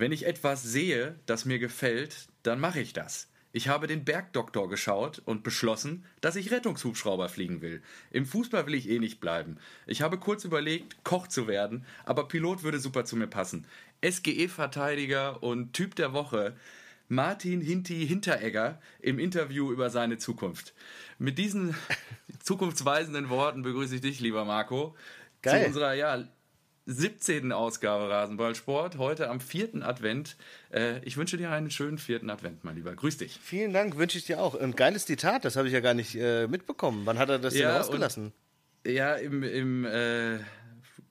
Wenn ich etwas sehe, das mir gefällt, dann mache ich das. Ich habe den Bergdoktor geschaut und beschlossen, dass ich Rettungshubschrauber fliegen will. Im Fußball will ich eh nicht bleiben. Ich habe kurz überlegt, Koch zu werden, aber Pilot würde super zu mir passen. SGE-Verteidiger und Typ der Woche Martin Hinti Hinteregger im Interview über seine Zukunft. Mit diesen zukunftsweisenden Worten begrüße ich dich, lieber Marco, Geil. zu unserer ja, 17. Ausgabe Rasenballsport, heute am vierten Advent. Äh, ich wünsche dir einen schönen vierten Advent, mein Lieber. Grüß dich. Vielen Dank, wünsche ich dir auch. Ein geiles Zitat, das habe ich ja gar nicht äh, mitbekommen. Wann hat er das ja, denn ausgelassen? Und, ja, im, im äh,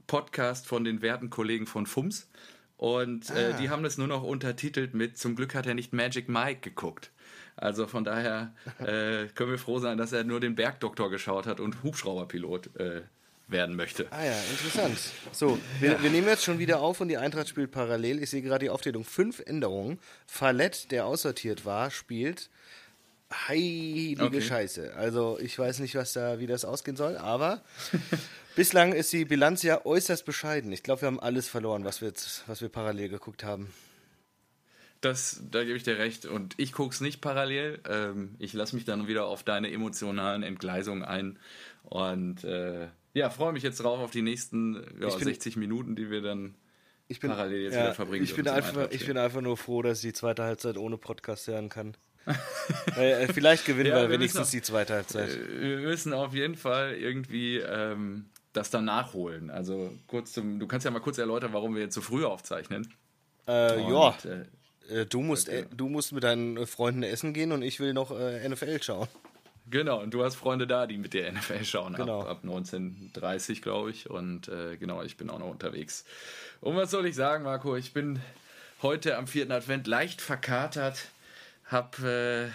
Podcast von den werten Kollegen von FUMS. Und äh, ah. die haben das nur noch untertitelt mit Zum Glück hat er nicht Magic Mike geguckt. Also von daher äh, können wir froh sein, dass er nur den Bergdoktor geschaut hat und Hubschrauberpilot äh, werden möchte. Ah ja, interessant. So, wir, ja. wir, nehmen jetzt schon wieder auf und die Eintracht spielt parallel. Ich sehe gerade die Aufteilung. Fünf Änderungen. Fallett, der aussortiert war, spielt. Heilige okay. Scheiße. Also ich weiß nicht, was da, wie das ausgehen soll, aber bislang ist die Bilanz ja äußerst bescheiden. Ich glaube, wir haben alles verloren, was wir, jetzt, was wir parallel geguckt haben. Das, da gebe ich dir recht. Und ich gucke es nicht parallel. Ähm, ich lasse mich dann wieder auf deine emotionalen Entgleisungen ein. Und äh, ja, freue mich jetzt drauf auf die nächsten ja, bin, 60 Minuten, die wir dann ich bin, parallel jetzt ja, wieder verbringen. Ich bin, einfach, ich bin einfach nur froh, dass ich die zweite Halbzeit ohne Podcast hören kann. äh, vielleicht gewinnen ja, wir wenigstens müssen, die zweite Halbzeit. Äh, wir müssen auf jeden Fall irgendwie ähm, das dann nachholen. Also kurz zum, du kannst ja mal kurz erläutern, warum wir jetzt so früh aufzeichnen. Äh, und, ja. Äh, du musst, okay. du musst mit deinen Freunden essen gehen und ich will noch äh, NFL schauen. Genau, und du hast Freunde da, die mit der NFL schauen, genau. ab, ab 1930, glaube ich. Und äh, genau, ich bin auch noch unterwegs. Und was soll ich sagen, Marco? Ich bin heute am vierten Advent leicht verkatert, hab. Äh,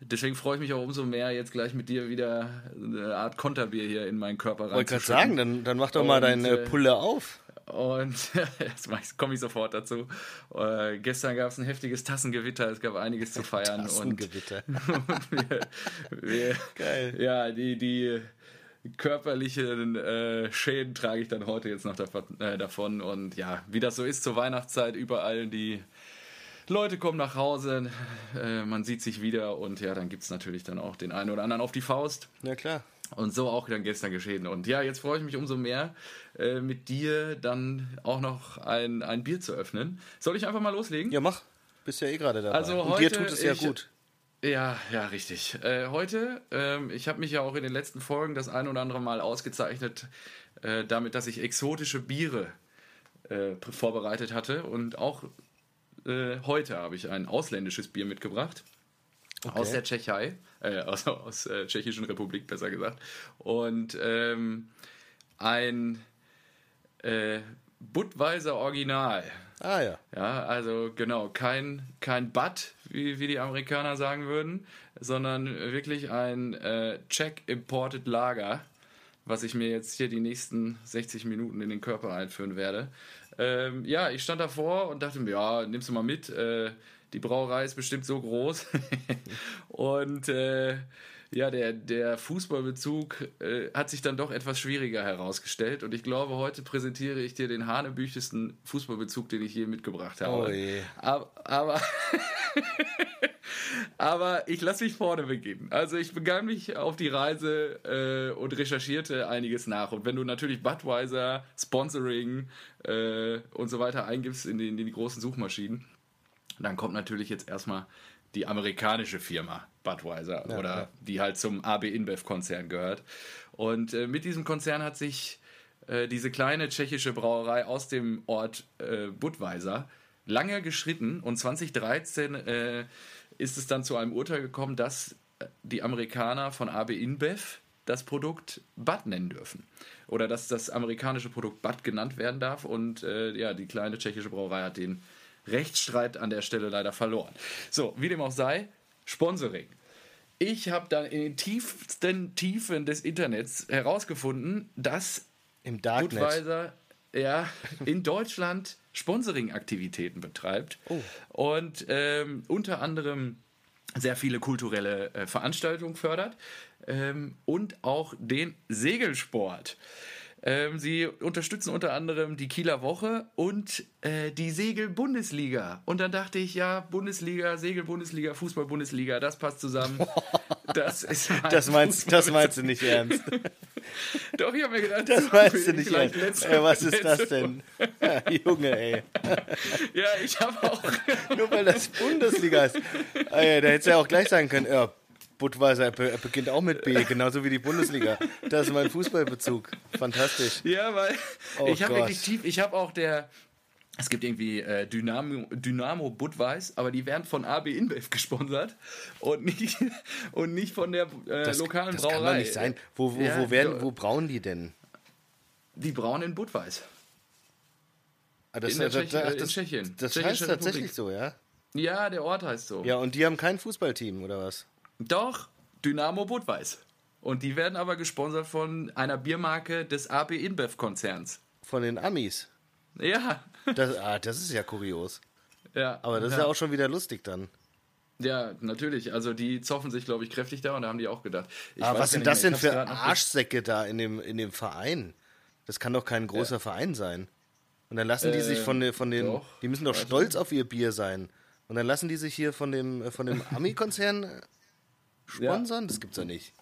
deswegen freue ich mich auch umso mehr, jetzt gleich mit dir wieder eine Art Konterbier hier in meinen Körper rein. Wollte gerade sagen, dann, dann mach doch mal deine äh, Pulle auf. Und jetzt komme ich sofort dazu. Äh, gestern gab es ein heftiges Tassengewitter, es gab einiges zu feiern. Tassengewitter. Und, und wir, wir, Geil. Ja, die, die körperlichen äh, Schäden trage ich dann heute jetzt noch davon, äh, davon. Und ja, wie das so ist zur Weihnachtszeit, überall die Leute kommen nach Hause, äh, man sieht sich wieder und ja, dann gibt es natürlich dann auch den einen oder anderen auf die Faust. Ja, klar. Und so auch dann gestern geschehen. Und ja, jetzt freue ich mich umso mehr, äh, mit dir dann auch noch ein, ein Bier zu öffnen. Soll ich einfach mal loslegen? Ja, mach. Bist ja eh gerade dabei. Also Und dir tut es ja gut. Ja, ja, richtig. Äh, heute, ähm, ich habe mich ja auch in den letzten Folgen das ein oder andere Mal ausgezeichnet, äh, damit, dass ich exotische Biere äh, vorbereitet hatte. Und auch äh, heute habe ich ein ausländisches Bier mitgebracht. Okay. Aus der Tschechei, äh, aus, aus äh, Tschechischen Republik besser gesagt. Und ähm, ein äh, Budweiser Original. Ah ja. Ja, also genau, kein, kein Bud, wie, wie die Amerikaner sagen würden, sondern wirklich ein äh, Czech Imported Lager, was ich mir jetzt hier die nächsten 60 Minuten in den Körper einführen werde. Ähm, ja, ich stand davor und dachte mir, ja, nimmst du mal mit. Äh, die Brauerei ist bestimmt so groß. und äh, ja, der, der Fußballbezug äh, hat sich dann doch etwas schwieriger herausgestellt. Und ich glaube, heute präsentiere ich dir den hanebüchtesten Fußballbezug, den ich je mitgebracht habe. Oh je. Aber, aber, aber ich lasse mich vorne beginnen. Also ich begann mich auf die Reise äh, und recherchierte einiges nach. Und wenn du natürlich Budweiser, Sponsoring äh, und so weiter eingibst in die, in die großen Suchmaschinen, dann kommt natürlich jetzt erstmal die amerikanische Firma Budweiser ja, oder ja. die halt zum AB InBev-Konzern gehört. Und äh, mit diesem Konzern hat sich äh, diese kleine tschechische Brauerei aus dem Ort äh, Budweiser lange geschritten und 2013 äh, ist es dann zu einem Urteil gekommen, dass äh, die Amerikaner von AB InBev das Produkt Bud nennen dürfen. Oder dass das amerikanische Produkt Bud genannt werden darf. Und äh, ja, die kleine tschechische Brauerei hat den Rechtsstreit an der Stelle leider verloren. So, wie dem auch sei, Sponsoring. Ich habe dann in den tiefsten Tiefen des Internets herausgefunden, dass im Darknet Budweiser ja, in Deutschland Sponsoring-Aktivitäten betreibt oh. und ähm, unter anderem sehr viele kulturelle äh, Veranstaltungen fördert ähm, und auch den Segelsport. Ähm, sie unterstützen unter anderem die Kieler Woche und äh, die Segel-Bundesliga. Und dann dachte ich, ja, Bundesliga, Segel-Bundesliga, Fußball-Bundesliga, das passt zusammen. Das ist das meinst, das meinst du nicht ernst. Doch, ich habe mir gedacht, das meinst du nicht ernst. Letzte, ey, was ist das denn? Ja, Junge, ey. Ja, ich habe auch. Nur weil das Bundesliga ist. Ey, da hättest du ja auch gleich sagen können, ja, Budweiser beginnt auch mit B, genauso wie die Bundesliga. Das ist mein Fußballbezug. Fantastisch. Ja, weil oh ich habe wirklich tief, ich habe auch der, es gibt irgendwie äh, Dynamo, Dynamo Budweis, aber die werden von AB InBev gesponsert und nicht, und nicht von der äh, das, lokalen das Brauerei. Das kann doch nicht sein. Wo, wo, ja, wo, werden, wo brauen die denn? Die brauen in Budweis. Ah, das, in, der Tschech, ach, das, in Tschechien. Das heißt Republik. tatsächlich so, ja? Ja, der Ort heißt so. Ja, und die haben kein Fußballteam, oder was? Doch, Dynamo Budweis. Und die werden aber gesponsert von einer Biermarke des AB InBev-Konzerns. Von den Amis? Ja. Das, ah, das ist ja kurios. Ja. Aber das ja. ist ja auch schon wieder lustig dann. Ja, natürlich. Also die zoffen sich, glaube ich, kräftig da und da haben die auch gedacht. Ich Aber was sind das denn für Arschsäcke da in dem, in dem Verein? Das kann doch kein großer ja. Verein sein. Und dann lassen die äh, sich von, den, von den. Doch, die müssen doch stolz nicht. auf ihr Bier sein. Und dann lassen die sich hier von dem, von dem Ami-Konzern sponsern? Ja. Das gibt's ja nicht.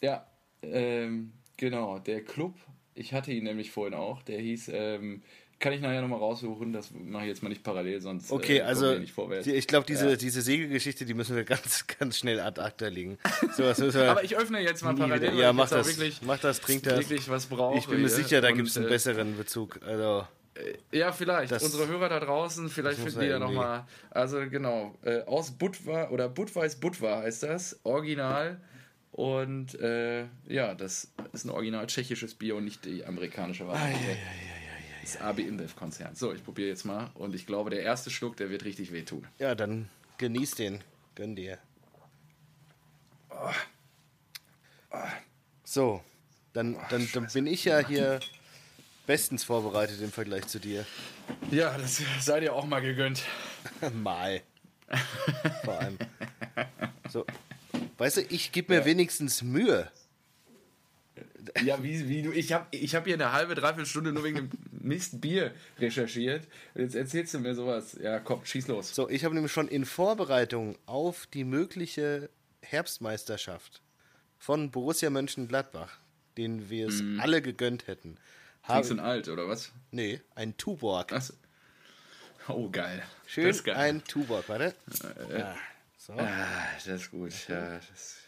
Ja, ähm, genau. Der Club, ich hatte ihn nämlich vorhin auch, der hieß, ähm, kann ich nachher nochmal raussuchen, das mache ich jetzt mal nicht parallel, sonst okay, äh, also nicht vorwärts. Die, ich glaube, diese, ja. diese Segelgeschichte, die müssen wir ganz, ganz schnell ad acta legen. So, Aber ich öffne jetzt mal parallel. Ja, mach das, wirklich, mach das, trink das. Wirklich was brauche. Ich bin mir sicher, da gibt es einen äh, besseren Bezug. Also. Äh, ja, vielleicht. Das, Unsere Hörer da draußen, vielleicht finden die ja nochmal. Also genau, äh, aus Budva oder Budweis Budva heißt das, original. Und äh, ja, das ist ein original tschechisches Bier und nicht die amerikanische Variante. Ah, ja, ja, ja, das AB InBev-Konzern. So, ich probiere jetzt mal und ich glaube, der erste Schluck, der wird richtig wehtun. Ja, dann genieß den. Gönn dir. Oh. Oh. So, dann, dann, dann bin ich ja hier bestens vorbereitet im Vergleich zu dir. Ja, das sei dir auch mal gegönnt. mal. Vor allem. So. Weißt du, ich gebe mir ja. wenigstens Mühe. Ja, wie, wie du, ich habe ich hab hier eine halbe, dreiviertel Stunde nur wegen dem Mist Bier recherchiert. Und jetzt erzählst du mir sowas. Ja, komm, schieß los. So, ich habe nämlich schon in Vorbereitung auf die mögliche Herbstmeisterschaft von Borussia Mönchengladbach, den wir es mm. alle gegönnt hätten, Klingt du alt, oder was? Nee, ein Tuborg. So. Oh, geil. Schön, geil. ein Tuborg, warte. Äh, ah, so. ah, das ist gut. Ja, das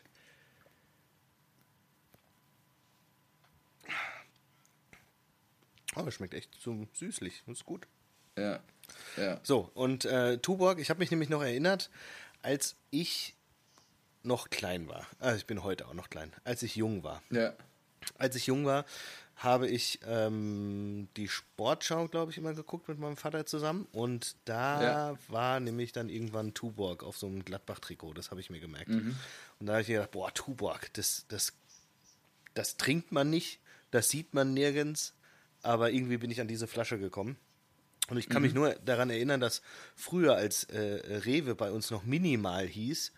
Oh, das schmeckt echt so süßlich. Das ist gut. Ja. ja. So, und äh, Tuborg, ich habe mich nämlich noch erinnert, als ich noch klein war. Also ich bin heute auch noch klein. Als ich jung war. Ja. Als ich jung war, habe ich ähm, die Sportschau, glaube ich, immer geguckt mit meinem Vater zusammen. Und da ja. war nämlich dann irgendwann Tuborg auf so einem Gladbach-Trikot. Das habe ich mir gemerkt. Mhm. Und da habe ich mir gedacht, boah, Tuborg, das, das, das trinkt man nicht, das sieht man nirgends. Aber irgendwie bin ich an diese Flasche gekommen. Und ich kann mhm. mich nur daran erinnern, dass früher, als äh, Rewe bei uns noch minimal hieß,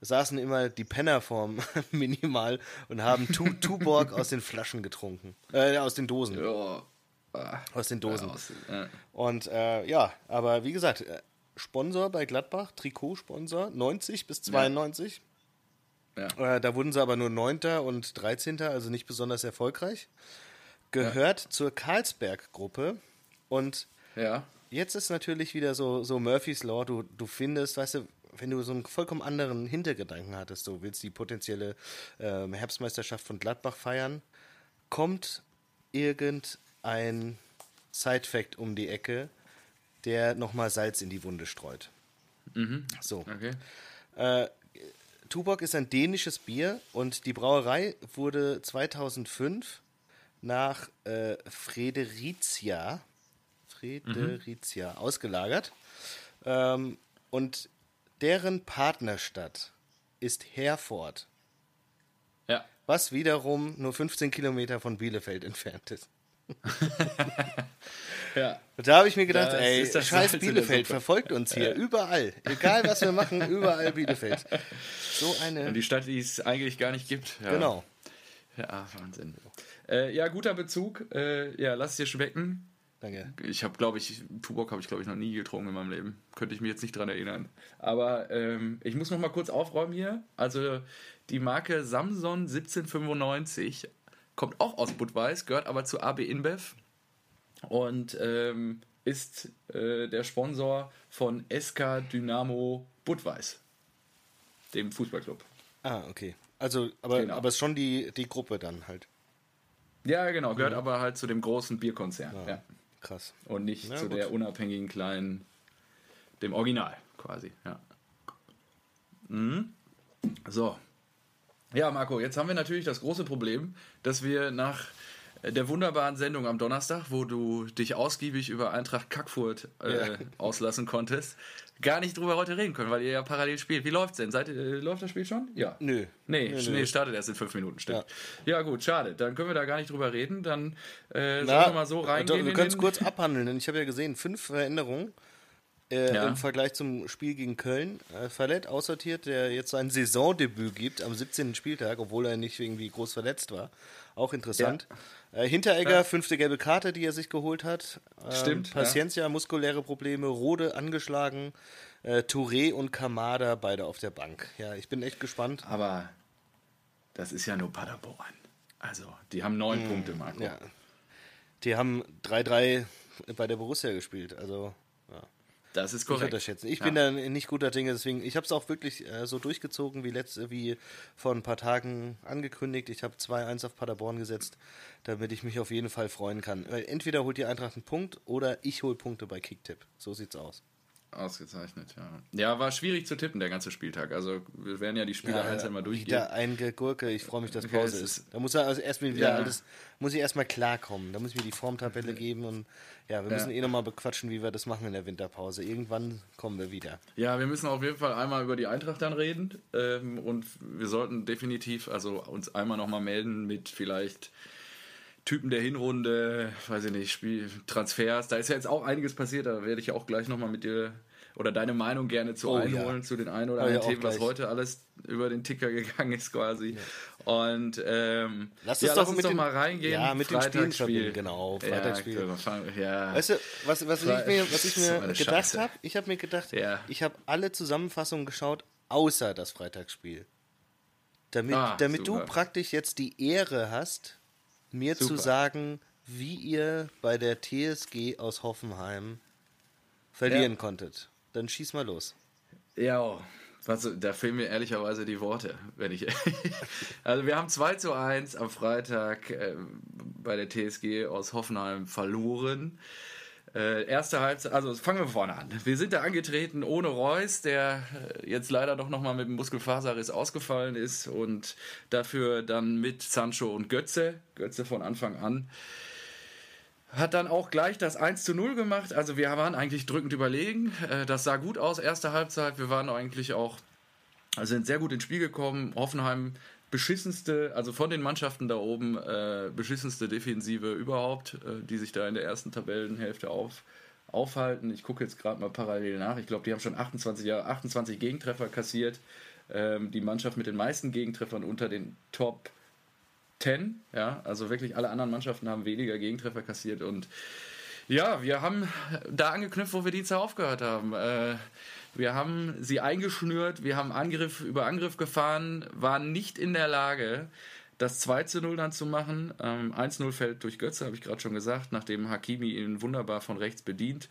saßen immer die Penner vorm Minimal und haben Tuborg aus den Flaschen getrunken. Äh, aus den Dosen. Ja. Aus den Dosen. Ja, aus, ja. Und äh, ja, aber wie gesagt, äh, Sponsor bei Gladbach, Trikotsponsor, 90 bis 92. Ja. Äh, da wurden sie aber nur 9. und 13., also nicht besonders erfolgreich. Gehört zur Karlsberg-Gruppe und jetzt ist natürlich wieder so, so Murphy's Law, du, du findest, weißt du, wenn du so einen vollkommen anderen Hintergedanken hattest, so willst die potenzielle äh, Herbstmeisterschaft von Gladbach feiern, kommt irgendein Side-Fact um die Ecke, der nochmal Salz in die Wunde streut. Mhm. So. Okay. Äh, Tuborg ist ein dänisches Bier und die Brauerei wurde 2005 nach äh, Fredericia, Fredericia mhm. ausgelagert. Ähm, und deren Partnerstadt ist Herford. Ja. Was wiederum nur 15 Kilometer von Bielefeld entfernt ist. ja. Da habe ich mir gedacht, das ey, scheiß Bielefeld verfolgt uns hier, ja. überall. Egal was wir machen, überall Bielefeld. So eine. Und die Stadt, die es eigentlich gar nicht gibt. Ja. Genau. Ja, Wahnsinn. Äh, ja, guter Bezug. Äh, ja, lass es dir schmecken. Danke. Ich habe, glaube ich, Tuborg habe ich, glaube ich, noch nie getrunken in meinem Leben. Könnte ich mich jetzt nicht dran erinnern. Aber ähm, ich muss noch mal kurz aufräumen hier. Also die Marke Samson 1795 kommt auch aus Budweis, gehört aber zu AB InBev und ähm, ist äh, der Sponsor von SK Dynamo Budweis, dem Fußballclub. Ah, okay. Also, aber, Genau. aber es ist schon die, die Gruppe dann halt. Ja, genau, gehört aber halt zu dem großen Bierkonzern. Ja. Krass. Und nicht Na zu gut. der unabhängigen kleinen, dem Original quasi. Ja. Mhm. So. Ja, Marco, jetzt haben wir natürlich das große Problem, dass wir nach der wunderbaren Sendung am Donnerstag, wo du dich ausgiebig über Eintracht Kackfurt äh, Ja. auslassen konntest, gar nicht drüber heute reden können, weil ihr ja parallel spielt. Wie läuft's denn? Seid, äh, läuft das Spiel schon? Ja. Nö. Nee, Nö, nee, nö. startet erst in fünf Minuten, stimmt. Ja. gut, schade. Dann können wir da gar nicht drüber reden. Dann äh, sollen Na, wir mal so reingehen. In kannst den- kurz abhandeln, denn ich habe ja gesehen, fünf Veränderungen äh, Ja. im Vergleich zum Spiel gegen Köln. Äh, Verlet aussortiert, der jetzt sein Saisondebüt gibt am 17. Spieltag, obwohl er nicht irgendwie groß verletzt war. Auch interessant. Äh, Hinteregger, Ja. fünfte gelbe Karte, die er sich geholt hat. Ähm, Stimmt, ja. Paciencia, muskuläre Probleme, Rode angeschlagen. Äh, Touré und Kamada beide auf der Bank. Ja, ich bin echt gespannt. Aber das ist ja nur Paderborn. Also, die haben neun Punkte, Marco. Hm, Ja. Die haben 3-3 bei der Borussia gespielt. Also Das ist Ich korrekt. unterschätzen. Ich Ja. bin da nicht guter Dinge, deswegen, ich habe es auch wirklich äh, so durchgezogen wie letzte, wie vor ein paar Tagen angekündigt. Ich habe 2-1 auf Paderborn gesetzt, damit ich mich auf jeden Fall freuen kann. Weil entweder holt die Eintracht einen Punkt oder ich hole Punkte bei Kicktipp. So sieht's aus. Ausgezeichnet, ja. Ja, war schwierig zu tippen, der ganze Spieltag. Also, wir werden ja die Spiele einzeln mal durchgehen. wieder eingegurke. Ich freue mich, dass Okay, Pause ist. ist- Da muss er also erstmal wieder Ja. alles, muss ich erstmal klarkommen. Da muss ich mir die Formtabelle geben und ja, wir müssen eh nochmal bequatschen, wie wir das machen in der Winterpause. Irgendwann kommen wir wieder. Ja, wir müssen auf jeden Fall einmal über die Eintracht dann reden. Ähm, und wir sollten definitiv also uns einmal nochmal melden mit vielleicht Typen der Hinrunde, weiß ich nicht, Spiel, Transfers. Da ist ja jetzt auch einiges passiert, da werde ich ja auch gleich nochmal mit dir oder deine Meinung gerne zu Oh, einholen ja. zu den ein oder ja, anderen Themen, was heute alles über den Ticker gegangen ist quasi. Und ähm, Lass ja, uns lass doch uns mit doch den- mal reingehen. ja, mit Freitagsspiel. verbinden, genau, Freitagsspiel. Ja, ja. Weißt du, was, was, Fre- ich mir, was ich mir gedacht habe? Ich habe mir gedacht, Ja. ich habe alle Zusammenfassungen geschaut, außer das Freitagsspiel. Damit, Ah, damit du praktisch jetzt die Ehre hast, mir zu Super. sagen, wie ihr bei der TSG aus Hoffenheim verlieren Ja. konntet. Dann schieß mal los. Ja, was, da fehlen mir ehrlicherweise die Worte, wenn ich. also wir haben 2 zu 1 am Freitag äh, bei der TSG aus Hoffenheim verloren. Äh, erste Halbzeit, also fangen wir vorne an. Wir sind da angetreten ohne Reus, der äh, jetzt leider doch nochmal mit dem Muskelfaserriss ausgefallen ist und dafür dann mit Sancho und Götze, Götze von Anfang an, hat dann auch gleich das 1 zu 0 gemacht. Also wir waren eigentlich drückend überlegen. Äh, Das sah gut aus, erste Halbzeit. Wir waren eigentlich auch, also sind sehr gut ins Spiel gekommen. Hoffenheim beschissenste, also von den Mannschaften da oben, äh, beschissenste Defensive überhaupt, äh, die sich da in der ersten Tabellenhälfte auf, aufhalten. Ich gucke jetzt gerade mal parallel nach. Ich glaube, die haben schon 28, ja, 28 Gegentreffer kassiert. Ähm, die Mannschaft mit den meisten Gegentreffern unter den Top 10, ja, also wirklich alle anderen Mannschaften haben weniger Gegentreffer kassiert und ja, wir haben da angeknüpft, wo wir Dienstag aufgehört haben. Äh, wir haben sie eingeschnürt, wir haben Angriff über Angriff gefahren, waren nicht in der Lage, das 2 zu 0 dann zu machen. Ähm, 1-0 fällt durch Götze, habe ich gerade schon gesagt, nachdem Hakimi ihn wunderbar von rechts bedient.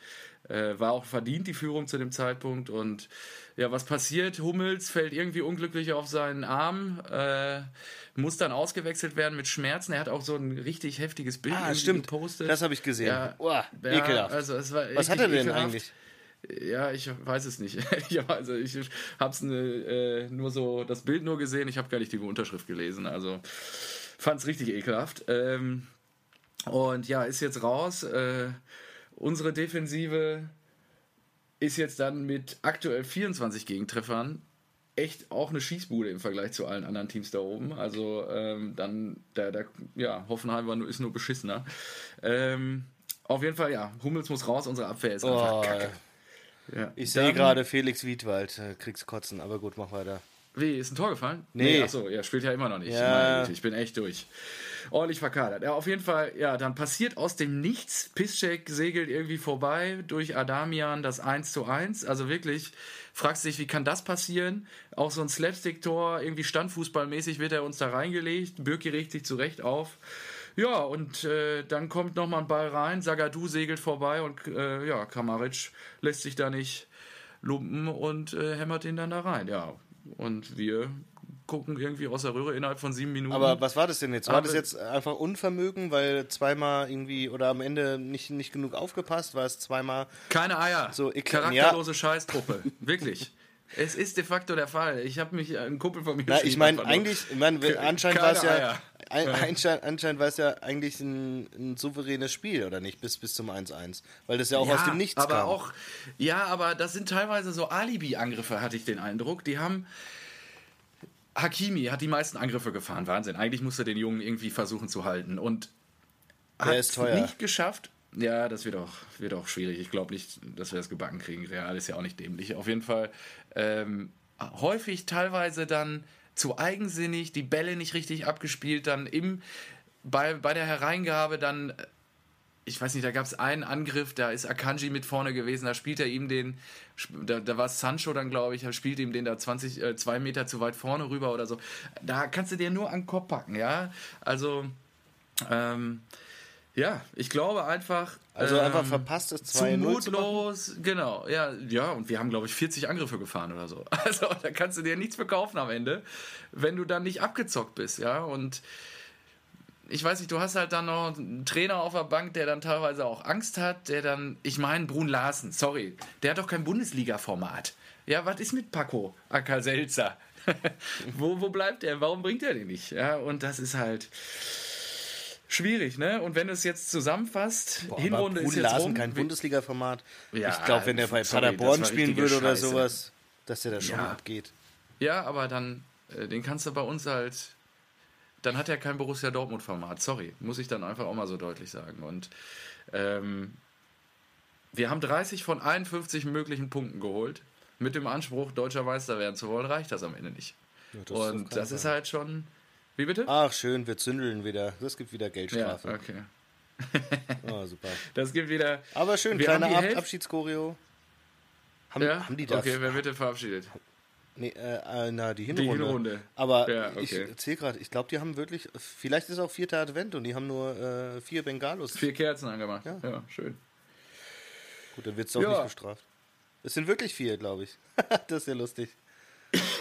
Äh, war auch verdient die Führung zu dem Zeitpunkt. Und ja, was passiert? Hummels fällt irgendwie unglücklich auf seinen Arm, äh, muss dann ausgewechselt werden mit Schmerzen. Er hat auch so ein richtig heftiges Bild Ah, stimmt. gepostet. Das habe ich gesehen. Ja, Uah, ja, ekelhaft. Also es war Was hat er denn ekelhaft. eigentlich? Ja, ich weiß es nicht. also ich habe es äh, nur so das Bild nur gesehen. Ich habe gar nicht die Unterschrift gelesen. Also fand es richtig ekelhaft. Ähm, und ja, ist jetzt raus. Äh, unsere Defensive ist jetzt dann mit aktuell 24 Gegentreffern echt auch eine Schießbude im Vergleich zu allen anderen Teams da oben. Also ähm, dann, der, der, ja, Hoffenheim war nur, ist nur beschissener. Ähm, auf jeden Fall, ja, Hummels muss raus, unsere Abwehr ist einfach Oh, kacke. Ja. Ich sehe gerade Felix Wiedwald, äh, kriegst kotzen, aber gut, mach weiter. Wie, ist ein Tor gefallen? Nee. achso, er spielt ja immer noch nicht. Ja. Meine Ich bin echt durch. Ordentlich verkadert. Ja, auf jeden Fall, ja, dann passiert aus dem Nichts, Piszczek segelt irgendwie vorbei durch Adamian das 1 zu 1. Also wirklich, fragst dich, wie kann das passieren? Auch so ein Slapstick-Tor, irgendwie standfußballmäßig wird er uns da reingelegt. Birki regt sich zurecht auf. Ja, und äh, dann kommt nochmal ein Ball rein, Sagadu segelt vorbei und äh, ja, Kamaric lässt sich da nicht lumpen und äh, hämmert ihn dann da rein. Ja, und wir gucken irgendwie aus der Röhre innerhalb von sieben Minuten. Aber was war das denn jetzt? War das jetzt einfach Unvermögen, weil zweimal irgendwie oder am Ende nicht, nicht genug aufgepasst? War es zweimal. Keine Eier. So, ich- Charakterlose Scheißtruppe. Wirklich. Es ist de facto der Fall. Ich habe mich, ein Kumpel von mir Na, ich meine, eigentlich, ich mein, anscheinend war es ja. Ein, anscheinend, anscheinend war es ja eigentlich ein, ein souveränes Spiel, oder nicht? Bis, bis zum 1-1. Weil das ja auch ja, aus dem Nichts aber kam. auch ja aber das sind teilweise so Alibi-Angriffe hatte ich den Eindruck die haben Hakimi hat die meisten Angriffe gefahren Wahnsinn eigentlich musste den Jungen irgendwie versuchen zu halten und hat teuer. nicht geschafft ja das wird auch wird auch schwierig ich glaube nicht dass wir das gebacken kriegen Real ist ja auch nicht dämlich auf jeden Fall ähm, häufig teilweise dann zu eigensinnig die Bälle nicht richtig abgespielt dann im bei, bei der Hereingabe dann ich weiß nicht, da gab es einen Angriff, da ist Akanji mit vorne gewesen, da spielt er ihm den, da, da war Sancho dann, glaube ich, er spielt ihm den da 20, äh, zwei Meter zu weit vorne rüber oder so. Da kannst du dir nur an den Kopf packen, ja. Also, ähm, ja, ich glaube einfach. Also ähm, einfach verpasstes zu 2-0 zu mutlos, genau, ja, ja, und wir haben, glaube ich, 40 Angriffe gefahren oder so. Also, da kannst du dir nichts verkaufen am Ende, wenn du dann nicht abgezockt bist, ja, und ich weiß nicht, du hast halt dann noch einen Trainer auf der Bank, der dann teilweise auch Angst hat, der dann, ich meine, Brun Larsen, sorry, der hat doch kein Bundesliga-Format. Ja, was ist mit Paco Ackerselzer? wo, wo bleibt er? Warum bringt er den nicht? Ja, und das ist halt schwierig, ne? Und wenn du es jetzt zusammenfasst, Boah, Hinrunde aber ist jetzt Larsen rum. kein Bundesliga-Format. Ja, ich glaube, wenn der bei sorry, das Paderborn spielen würde oder Scheiße. sowas, dass der da schon Ja. abgeht. Ja, aber dann, äh, den kannst du bei uns halt, dann hat er kein Borussia Dortmund-Format. Sorry, muss ich dann einfach auch mal so deutlich sagen. Und ähm, wir haben 30 von 51 möglichen Punkten geholt. Mit dem Anspruch, deutscher Meister werden zu wollen, reicht das am Ende nicht. das ist auf Und das ist halt schon. Wie bitte? Ach, schön, wir zündeln wieder. Das gibt wieder ja, Geldstrafe. okay. Oh, super. Das gibt wieder. Aber schön, Wir kleine haben die Ab Abschiedschoreo. Haben, Ja? haben die da? Okay, wer wird denn verabschiedet? Nee, äh, äh, na, die Hinrunde. Hinrunde. Aber Ja, ich okay. erzähl gerade, ich glaube, die haben wirklich, vielleicht ist auch vierter Advent und die haben nur äh, vier Bengalos. Vier Kerzen angemacht. Ja. Ja, schön. Gut, dann wird es doch Ja. nicht bestraft. Es sind wirklich vier, glaube ich. das ist ja lustig.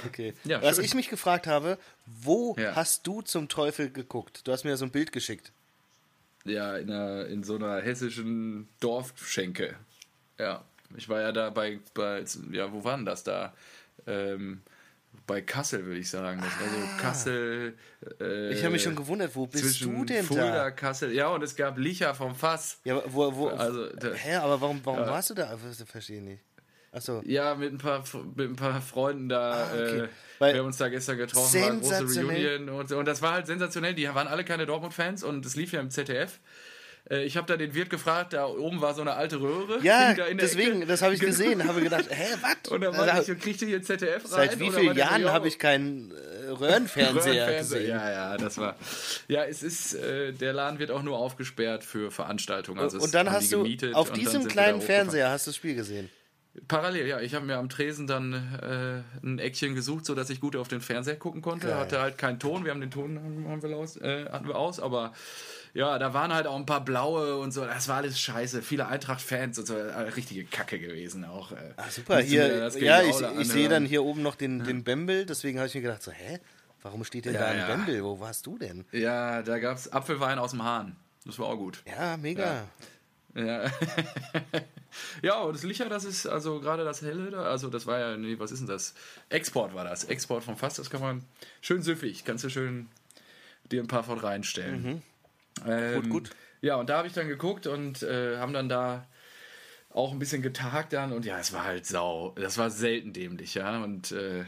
Okay. Ja, Was schön. ich mich gefragt habe, wo Ja. hast du zum Teufel geguckt? Du hast mir ja so ein Bild geschickt. Ja, in, einer, in so einer hessischen Dorfschenke. Ja, ich war ja da bei, bei ja, wo war denn das da? Ähm, bei Kassel, würde ich sagen. Das war so Kassel. Äh, Ich habe mich schon gewundert, wo bist du denn Fulda, da? Kassel. Ja, und es gab Licher vom Fass. Ja, wo, wo, Also, da- hä, aber warum, warum warst du da? Ich verstehe nicht. Achso. Ja, mit ein paar, mit ein paar Freunden da. Ah, okay. äh, wir haben uns da gestern getroffen, war eine große. Reunion. Und, und das war halt sensationell. Die waren alle keine Dortmund-Fans und es lief ja im ZDF. Äh, Ich habe da den Wirt gefragt, da oben war so eine alte Röhre. Ja, deswegen, Ecke. das habe ich Genau. gesehen. Habe gedacht, hä, was? Und dann war ich, so, kriegt ihr hier ZDF rein? Seit wie vielen Jahren ja, habe ich keinen äh, Röhrenfernseher Röhrenfernseher. gesehen? Ja, ja, das war. Ja, es ist, äh, der Laden wird auch nur aufgesperrt für Veranstaltungen. Also und dann hast du auf diesem kleinen. Fernseher hast du das Spiel gesehen. Parallel, ja. Ich habe mir am Tresen dann äh, ein Eckchen gesucht, sodass ich gut auf den Fernseher gucken konnte. Geil. Hatte halt keinen Ton. Wir haben den Ton haben, wir aus, äh, hatten wir aus, aber ja, da waren halt auch ein paar blaue und so. Das war alles scheiße. Viele Eintracht-Fans und so. Äh, Richtige Kacke gewesen auch. Äh. Ah, super, hier, ja, ich, ich sehe dann hier oben noch den, den Bembel, deswegen habe ich mir gedacht, so, hä, warum steht denn Ja, da ein ja. Bembel? Wo warst du denn? Ja, da gab es Apfelwein aus dem Hahn. Das war auch gut. Ja, mega. Ja. ja, und das Licher, das ist also gerade das Helle da, also das war ja, nee, was ist denn das? Export war das. Export vom Fass, das kann man schön süffig, kannst du schön dir ein paar von reinstellen. Ähm, Gut, gut. Ja, und da habe ich dann geguckt und äh, haben dann da auch ein bisschen getagt dann und ja, es war halt sau, das war selten dämlich, ja, und äh,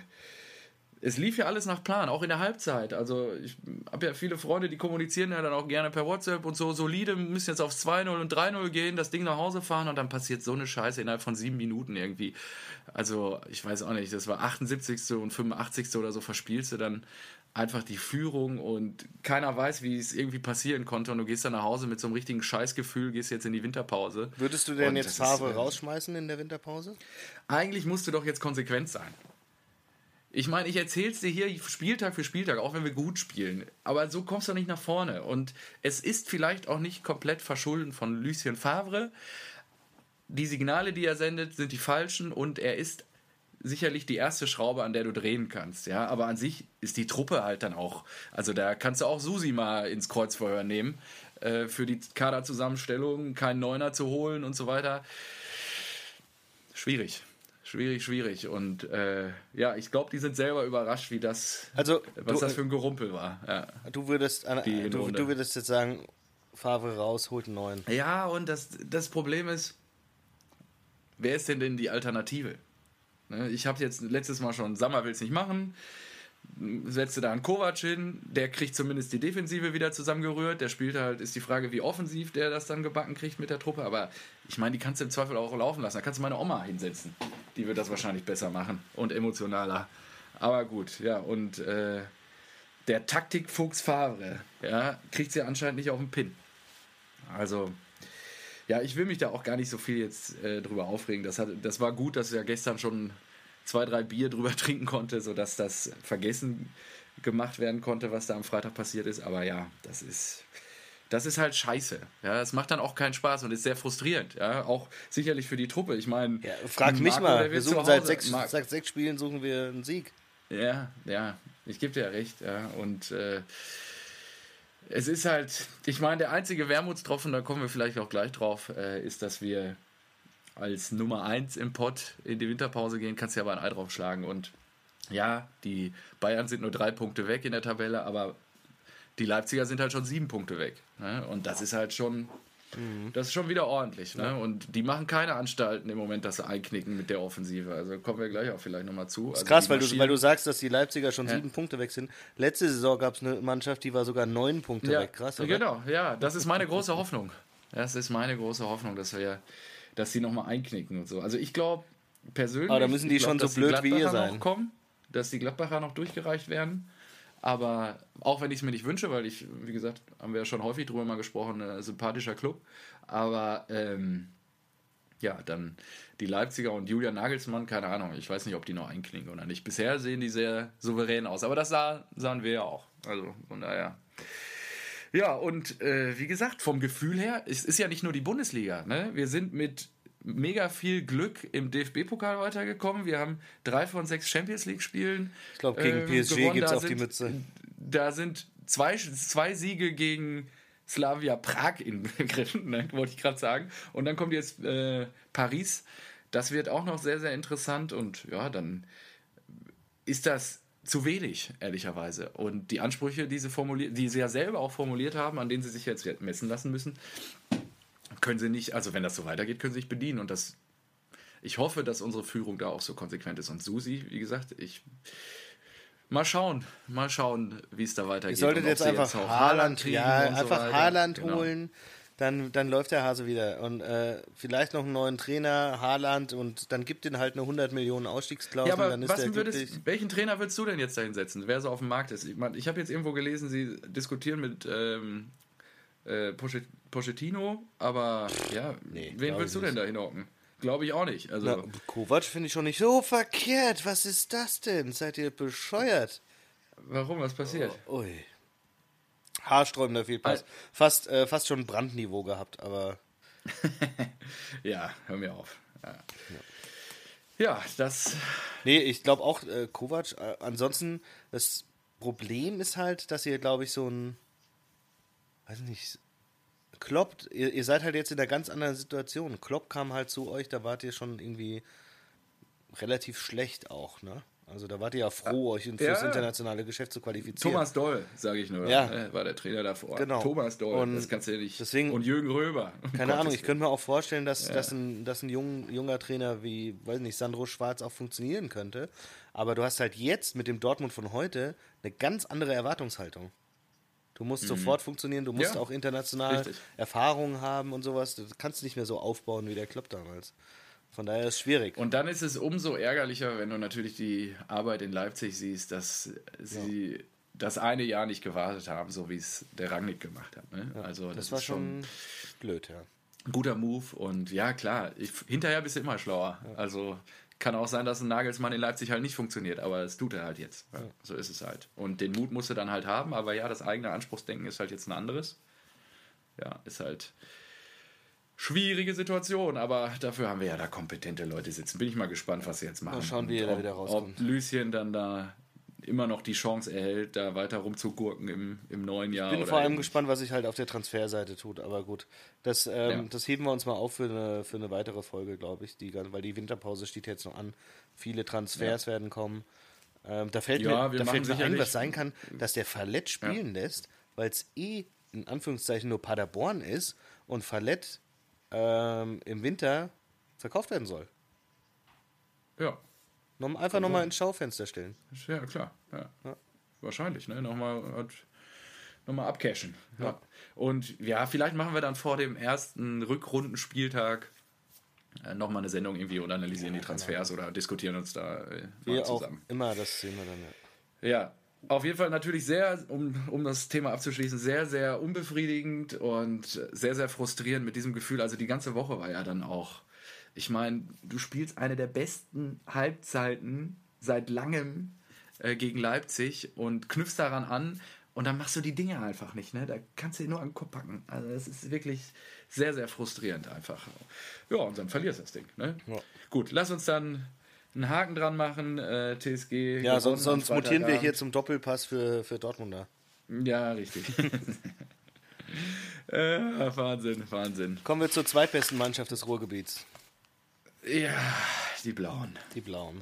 es lief ja alles nach Plan, auch in der Halbzeit. Also ich habe ja viele Freunde, die kommunizieren ja dann auch gerne per WhatsApp und so solide, müssen jetzt auf 2-0 und 3-0 gehen, das Ding nach Hause fahren und dann passiert so eine Scheiße innerhalb von sieben Minuten irgendwie. Also ich weiß auch nicht, das war 78. und 85. oder so verspielst du dann einfach die Führung und keiner weiß, wie es irgendwie passieren konnte und du gehst dann nach Hause mit so einem richtigen Scheißgefühl, gehst jetzt in die Winterpause. Würdest du denn und jetzt Favre äh, rausschmeißen in der Winterpause? Eigentlich musst du doch jetzt konsequent sein. Ich meine, ich erzähle es dir hier Spieltag für Spieltag, auch wenn wir gut spielen. Aber so kommst du nicht nach vorne. Und es ist vielleicht auch nicht komplett verschulden von Lucien Favre. Die Signale, die er sendet, sind die falschen und er ist sicherlich die erste Schraube, an der du drehen kannst. Ja, aber an sich ist die Truppe halt dann auch. Also da kannst du auch Susi mal ins Kreuzverhör nehmen äh, für die Kaderzusammenstellung, keinen Neuner zu holen und so weiter. Schwierig. Schwierig, schwierig. Und äh, ja, ich glaube, die sind selber überrascht, wie das, also, was du, das für ein Gerumpel war. Ja. Du, würdest, du, du, würdest jetzt sagen, Favre raus, holt einen neuen. Ja, und das, das Problem ist, wer ist denn denn die Alternative? Ne, ich habe jetzt letztes Mal schon, Sammer will es nicht machen setze da einen Kovac hin, der kriegt zumindest die Defensive wieder zusammengerührt. Der spielt halt, ist die Frage, wie offensiv der das dann gebacken kriegt mit der Truppe. Aber ich meine, die kannst du im Zweifel auch laufen lassen. Da kannst du meine Oma hinsetzen. Die wird das wahrscheinlich besser machen und emotionaler. Aber gut, ja, und äh, der Taktikfuchs Favre, ja, kriegt sie anscheinend nicht auf den Pin. Also, ja, ich will mich da auch gar nicht so viel jetzt äh, drüber aufregen. Das, hat, das war gut, dass er gestern schon zwei, drei Bier drüber trinken konnte, sodass das vergessen gemacht werden konnte, was da am Freitag passiert ist. Aber ja, das ist. Das ist halt scheiße. Ja, es macht dann auch keinen Spaß und ist sehr frustrierend. Ja, auch sicherlich für die Truppe. Ich meine, ja, frag mich mal. Wir suchen seit sechs, seit sechs Spielen suchen wir einen Sieg. Ja, ja, ich gebe dir ja recht. Ja, und äh, es ist halt, ich meine, der einzige Wermutstropfen, da kommen wir vielleicht auch gleich drauf, äh, ist, dass wir als Nummer 1 im Pott in die Winterpause gehen, kannst du ja aber ein Ei draufschlagen. Und ja, die Bayern sind nur drei Punkte weg in der Tabelle, aber die Leipziger sind halt schon sieben Punkte weg. Ne? Und das ist halt schon, mhm. das ist schon wieder ordentlich. Ne? Und die machen keine Anstalten im Moment, dass sie einknicken mit der Offensive. Also kommen wir gleich auch vielleicht nochmal zu. Das ist also krass, weil du, weil du sagst, dass die Leipziger schon ja. sieben Punkte weg sind. Letzte Saison gab es eine Mannschaft, die war sogar neun Punkte ja. weg. Krass, oder? Genau, ja, das ist meine große Hoffnung. Das ist meine große Hoffnung, dass wir dass sie nochmal einknicken und so. Also ich glaube persönlich. Aber da müssen die glaub, schon so blöd wie ihr sein. Kommen, dass die Gladbacher noch durchgereicht werden. Aber auch wenn ich es mir nicht wünsche, weil ich, wie gesagt, haben wir ja schon häufig drüber mal gesprochen, ein sympathischer Club. Aber ähm, ja, dann die Leipziger und Julian Nagelsmann, keine Ahnung, ich weiß nicht, ob die noch einknicken oder nicht. Bisher sehen die sehr souverän aus, aber das sah, sahen wir ja auch. Also von daher. Ja, und äh, wie gesagt, vom Gefühl her, es ist ja nicht nur die Bundesliga. Ne? Wir sind mit mega viel Glück im DFB-Pokal weitergekommen. Wir haben drei von sechs Champions League-Spielen. Ich glaube, gegen ähm, PSG gibt es auf die Mütze. Da sind zwei, zwei Siege gegen Slavia Prag inbegriffen, ne, wollte ich gerade sagen. Und dann kommt jetzt äh, Paris. Das wird auch noch sehr, sehr interessant. Und ja, dann ist das zu wenig, ehrlicherweise. Und die Ansprüche, die sie, formuliert, die sie ja selber auch formuliert haben, an denen sie sich jetzt messen lassen müssen, können sie nicht, also wenn das so weitergeht, können sie sich bedienen. Und das, ich hoffe, dass unsere Führung da auch so konsequent ist. Und Susi, wie gesagt, ich. Mal schauen, mal schauen, wie es da weitergeht. Ihr solltet jetzt einfach jetzt Haaland, ja, einfach so Haaland genau. Dann, dann läuft der Hase wieder. Und äh, vielleicht noch einen neuen Trainer, Haaland, und dann gibt ihn halt eine 100 Millionen Ausstiegsklausel. Ja, aber dann ist was würdest, welchen Trainer würdest du denn jetzt da hinsetzen, wer so auf dem Markt ist? Ich, mein, ich habe jetzt irgendwo gelesen, sie diskutieren mit ähm, äh, Pochettino, aber ja, nee, wen willst du denn da hinhocken? Glaube ich auch nicht. Also, Na, Kovac finde ich schon nicht so verkehrt. Was ist das denn? Seid ihr bescheuert? Warum? Was passiert? Oh, ui haarsträubender Fehlpass. Fast, äh, fast schon Brandniveau gehabt, aber. ja, hör mir auf. Ja, ja. ja das. Nee, ich glaube auch äh, Kovac. Äh, ansonsten, das Problem ist halt, dass ihr, glaube ich, so ein. Weiß nicht. Klopp, ihr, ihr seid halt jetzt in einer ganz anderen Situation. Klopp kam halt zu euch, da wart ihr schon irgendwie relativ schlecht auch, ne? Also da wart ihr ja froh, euch fürs Ja. internationale Geschäft zu qualifizieren. Thomas Doll, sage ich nur, Ja. äh, war der Trainer davor. Genau. Thomas Doll, Und das kannst du ja nicht. deswegen- und Jürgen Röber. Keine Ahnung, ich könnte mir auch vorstellen, dass, dass ein, dass ein jung, junger Trainer wie, weiß nicht, Sandro Schwarz auch funktionieren könnte. Aber du hast halt jetzt mit dem Dortmund von heute eine ganz andere Erwartungshaltung. Du musst sofort funktionieren, du musst Mhm. Ja, auch international richtig. Erfahrungen haben und sowas. Das kannst du nicht mehr so aufbauen wie der Klopp damals. Von daher ist es schwierig. Und dann ist es umso ärgerlicher, wenn du natürlich die Arbeit in Leipzig siehst, dass sie das eine Jahr nicht gewartet haben, so wie es der Rangnick gemacht hat. Ne? also das, das war ist schon blöd, ja. ein guter Move und ja klar, ich, hinterher bist du immer schlauer. Also kann auch sein, dass ein Nagelsmann in Leipzig halt nicht funktioniert, aber das tut er halt jetzt. Ja, So ist es halt. Und den Mut musst du dann halt haben, aber ja, das eigene Anspruchsdenken ist halt jetzt ein anderes. Ja, ist halt schwierige Situation, aber dafür haben wir ja da kompetente Leute sitzen. Bin ich mal gespannt, was sie jetzt machen. Mal schauen, wie er da wieder rauskommt. Ob Lucien dann da immer noch die Chance erhält, da weiter rumzugurken im, im neuen Jahr. Ich bin vor allem gespannt, was sich halt auf der Transferseite tut, aber gut. Das, ähm, Ja. das heben wir uns mal auf für eine, für eine weitere Folge, glaube ich, die, weil die Winterpause steht jetzt noch an. Viele Transfers werden kommen. Ähm, da fällt Ja, mir, da fällt mir ein, was sein kann, dass der Fallett spielen lässt, weil es eh in Anführungszeichen nur Paderborn ist und Fallett ähm, im Winter verkauft werden soll. Ja, Noch, einfach nochmal ins Schaufenster stellen. Ja, klar. Ja. Wahrscheinlich, ne? Nochmal, hat- nochmal abcashen. Ja. Und ja, vielleicht machen wir dann vor dem ersten Rückrundenspieltag äh, nochmal eine Sendung irgendwie und analysieren die Transfers oder diskutieren uns da äh, mal Wir auch zusammen. immer, das sehen wir dann. Ja. Ja, auf jeden Fall natürlich sehr, um, um das Thema abzuschließen, sehr, sehr unbefriedigend und sehr, sehr frustrierend mit diesem Gefühl. Also die ganze Woche war ja dann auch. Ich meine, du spielst eine der besten Halbzeiten seit langem äh, gegen Leipzig und knüpfst daran an und dann machst du die Dinge einfach nicht. Ne? Da kannst du dir nur an den Kopf packen. Also es ist wirklich sehr, sehr frustrierend einfach. Ja, und dann verlierst du das Ding. Ne? Ja. Gut, lass uns dann einen Haken dran machen. Äh, TSG. Ja, sonst, sonst mutieren wir hier zum Doppelpass für, für Dortmunder. Ja, richtig. äh, Wahnsinn, Wahnsinn. Kommen wir zur zweitbesten Mannschaft des Ruhrgebiets, Ja, die Blauen. die Blauen.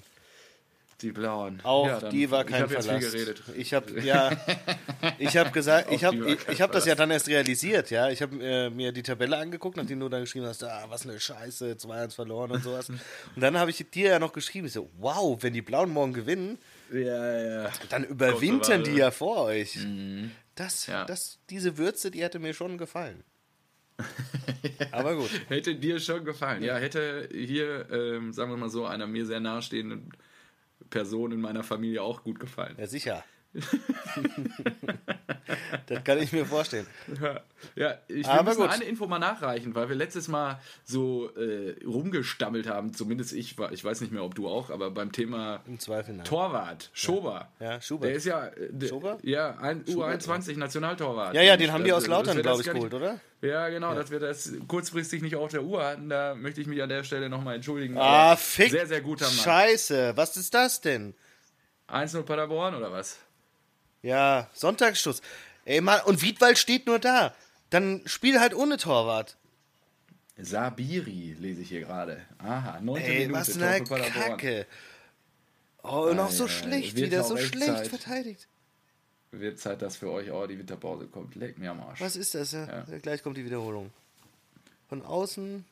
Die Blauen. Auch ja, die war ich kein hab jetzt viel geredet. Ich habe ja, ich habe gesagt, ich habe ich, ich habe das ja dann erst realisiert, ja. Ich habe äh, mir die Tabelle angeguckt, nachdem du dann geschrieben hast, ah, was eine Scheiße, 2-1 verloren und sowas. Und dann habe ich dir ja noch geschrieben, ich so, wow, wenn die Blauen morgen gewinnen, Ja, ja. dann überwintern die ja vor euch. Das, Ja. das, diese Würze, die hätte mir schon gefallen. Aber gut. Hätte dir schon gefallen. Ja, hätte hier, ähm, sagen wir mal so, einer mir sehr nahestehenden Person in meiner Familie auch gut gefallen. Ja, sicher. das kann ich mir vorstellen. Ja, ja ich Aber müssen gut. eine Info mal nachreichen, weil wir letztes Mal so äh, rumgestammelt haben, zumindest ich, war- ich weiß nicht mehr, ob du auch, aber beim Thema. Torwart, Schober. Ja, Schubert. Der ist ja, äh, der, Schober? ja, ein Schubert, U21 Nationaltorwart. Ja, ja, den haben die Das- aus Lautern, glaube ich, geholt, oder? Ja, genau, dass wir das kurzfristig nicht auf der Uhr hatten, da möchte ich mich an der Stelle nochmal entschuldigen. Ah, fick. Sehr, sehr guter Mann. Scheiße, was ist das denn? 1-0 Paderborn oder was? Ja, Sonntagsschluss. Ey, Mann, und Wiedwald steht nur da. Dann spiel halt ohne Torwart. Sabiri lese ich hier gerade. Aha, 9. Ey, Minute, was eine. Kacke. Oh, und auch so schlecht wieder, auch so echt schlecht Zeit. verteidigt. Wird Zeit, dass für euch auch die Winterpause kommt. Leck mir am Arsch. Was ist das? Ja, Ja. Gleich kommt die Wiederholung. Von außen,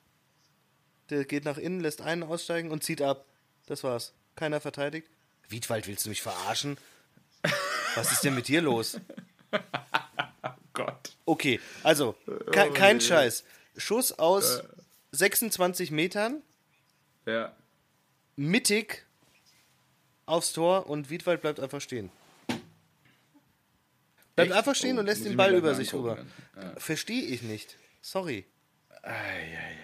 der geht nach innen, lässt einen aussteigen und zieht ab. Das war's. Keiner verteidigt. Wiedwald, willst du mich verarschen? Was ist denn mit dir los? Gott. Okay, also, ke kein je. Scheiß. Schuss aus 26 Metern, Ja. mittig aufs Tor und Wiedwald bleibt einfach stehen. Bleibt Echt? einfach stehen Oh, und lässt den Ball über sich rüber. Ja. Verstehe ich nicht. Sorry. Ei, ei,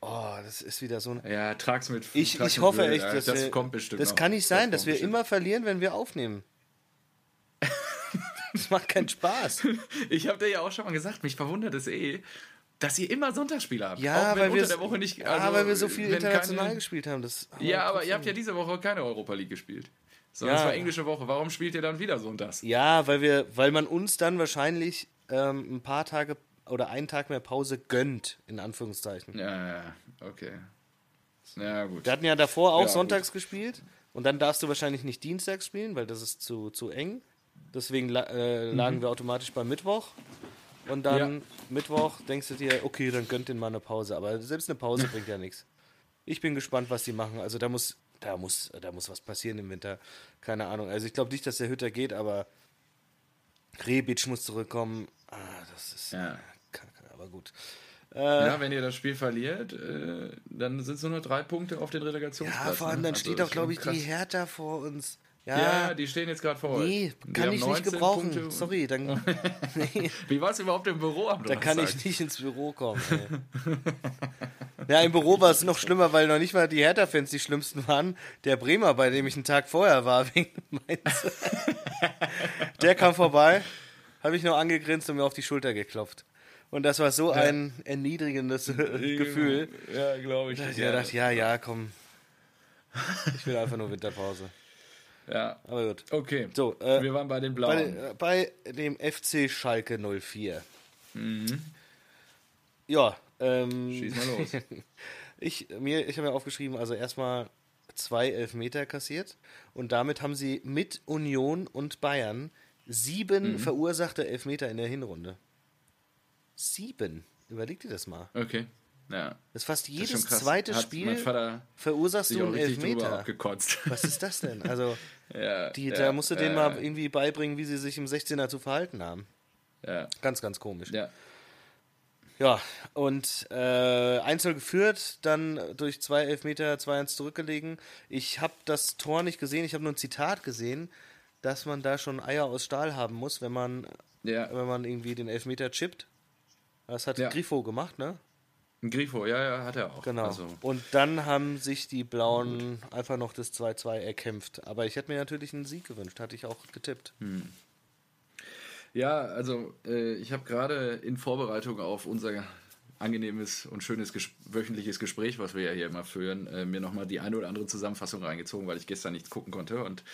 Oh, das ist wieder so ein. ei. Ja, trag's mit. Ich, ich hoffe echt, dass das wir, kommt bestimmt. Das kann nicht sein, Das dass wir kommt immer verlieren, wenn wir aufnehmen. Das macht keinen Spaß. Ich habe dir ja auch schon mal gesagt, mich verwundert es eh, dass ihr immer Sonntagsspiele habt. Ja, auch wenn weil wir, unter der Woche nicht. ja, Also, weil wir so viel international keine- gespielt haben. Das haben Ja, aber ihr habt ja diese Woche keine Europa League gespielt. Sondern Ja. es war englische Woche. Warum spielt ihr dann wieder sonntags? Ja, weil wir, weil man uns dann wahrscheinlich ähm, ein paar Tage oder einen Tag mehr Pause gönnt, in Anführungszeichen. Ja, ja, okay. Ja, gut. Wir hatten ja davor auch Ja, sonntags gespielt und dann darfst du wahrscheinlich nicht dienstags spielen, weil das ist zu, zu eng. Deswegen äh, lagen wir automatisch beim Mittwoch. Und dann Ja. Mittwoch denkst du dir, okay, dann gönnt den mal eine Pause. Aber selbst eine Pause bringt ja nichts. Ich bin gespannt, was die machen. Also da muss, da muss, da muss was passieren im Winter. Keine Ahnung. Also ich glaube nicht, dass der Hütter geht, aber Rebic muss zurückkommen. Ah, das ist Ja. kacke, aber gut. Ja, wenn ihr das Spiel verliert, äh, dann sind es nur noch drei Punkte auf den Relegationsplatz. Ja, vor allem ne? dann Also steht auch, glaube ich, schon die krass. Hertha vor uns. Ja, die stehen jetzt gerade vor euch. Nee, kann ich nicht 19 gebrauchen. Punkte. Sorry, dann, nee, Wie war es überhaupt im Büro am da kann ich nicht ins Büro kommen. Ja, im Büro war es noch schlimmer, weil noch nicht mal die Hertha-Fans die schlimmsten waren. Der Bremer, bei dem ich einen Tag vorher war, wegen Mainz. Der kam vorbei, habe ich nur angegrinst und mir auf die Schulter geklopft. Und das war so ein erniedrigendes Gefühl. Ja, glaube ich. Ich dachte, ja, ja, komm. Ich will einfach nur Winterpause. Ja, Aber gut. okay. So, äh, Wir waren bei den Bei, Blauen. äh, bei dem FC Schalke 04. Ja, ähm, Schieß mal los. ich, mir, ich habe mir aufgeschrieben, also erstmal zwei Elfmeter kassiert und damit haben sie mit Union und Bayern sieben Mhm. verursachte Elfmeter in der Hinrunde. Sieben. Überleg dir das mal. Okay. Ja. Das ist fast Das jedes krass. zweite Hat Spiel verursachst du einen Elfmeter. Was ist das denn? Also, ja, die, ja, da musst du denen mal irgendwie beibringen, wie sie sich im 16er zu verhalten haben. Ja, Ganz, ganz komisch. ja. Ja, und äh, 1 geführt, dann durch zwei Elfmeter 2-1 zurückgelegen. Ich habe das Tor nicht gesehen, ich habe nur ein Zitat gesehen, dass man da schon Eier aus Stahl haben muss, wenn man, wenn man irgendwie den Elfmeter chippt. Das hat. Grifo gemacht, ne? Ein Grifo, ja, ja, hat er auch. Genau. Also, Und dann haben sich die Blauen einfach noch das 2-2 erkämpft. Aber ich hätte mir natürlich einen Sieg gewünscht, hatte ich auch getippt. ja, also äh, ich habe gerade in Vorbereitung auf unser angenehmes und schönes ges wöchentliches Gespräch, was wir ja hier immer führen, äh, mir nochmal die eine oder andere Zusammenfassung reingezogen, weil ich gestern nichts gucken konnte. Und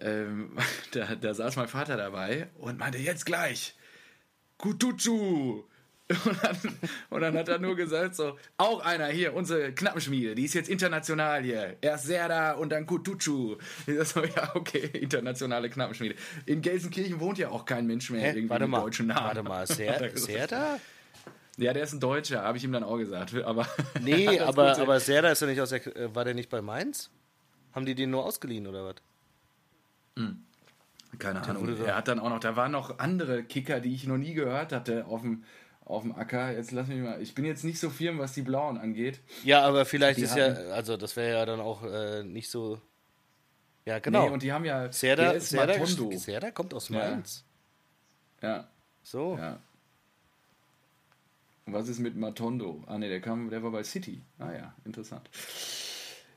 ähm, da, da saß mein Vater dabei und meinte, jetzt gleich, Kutucu. Und dann, und dann hat er nur gesagt, so, auch einer hier, unsere Knappenschmiede, die ist jetzt international hier. Erst Serda und dann Kutucu. Ich so, ja, okay, internationale Knappenschmiede. In Gelsenkirchen wohnt ja auch kein Mensch mehr Hä? irgendwie Warte mit mal, deutschen Namen. warte mal, er Ser. Serda? Ja, der ist ein Deutscher, habe ich ihm dann auch gesagt. Aber Nee, aber, aber Serda ist ja nicht aus der, äh, war der nicht bei Mainz? Haben die den nur ausgeliehen oder was? Keine wurde Ahnung. Er hat dann auch noch, da waren noch andere Kicker, die ich noch nie gehört hatte auf dem, auf dem Acker. Jetzt lass mich mal, ich bin jetzt nicht so firm, was die Blauen angeht. Ja, aber vielleicht Die ist ja, also das wäre ja dann auch äh, nicht so. Ja, genau. Nee, und die haben ja, Serda, Serda, Matondo. Serda kommt aus Ja. Mainz. Ja, So. ja. Was ist mit Matondo? Ah ne, der kam, der war bei City. Ah ja, interessant.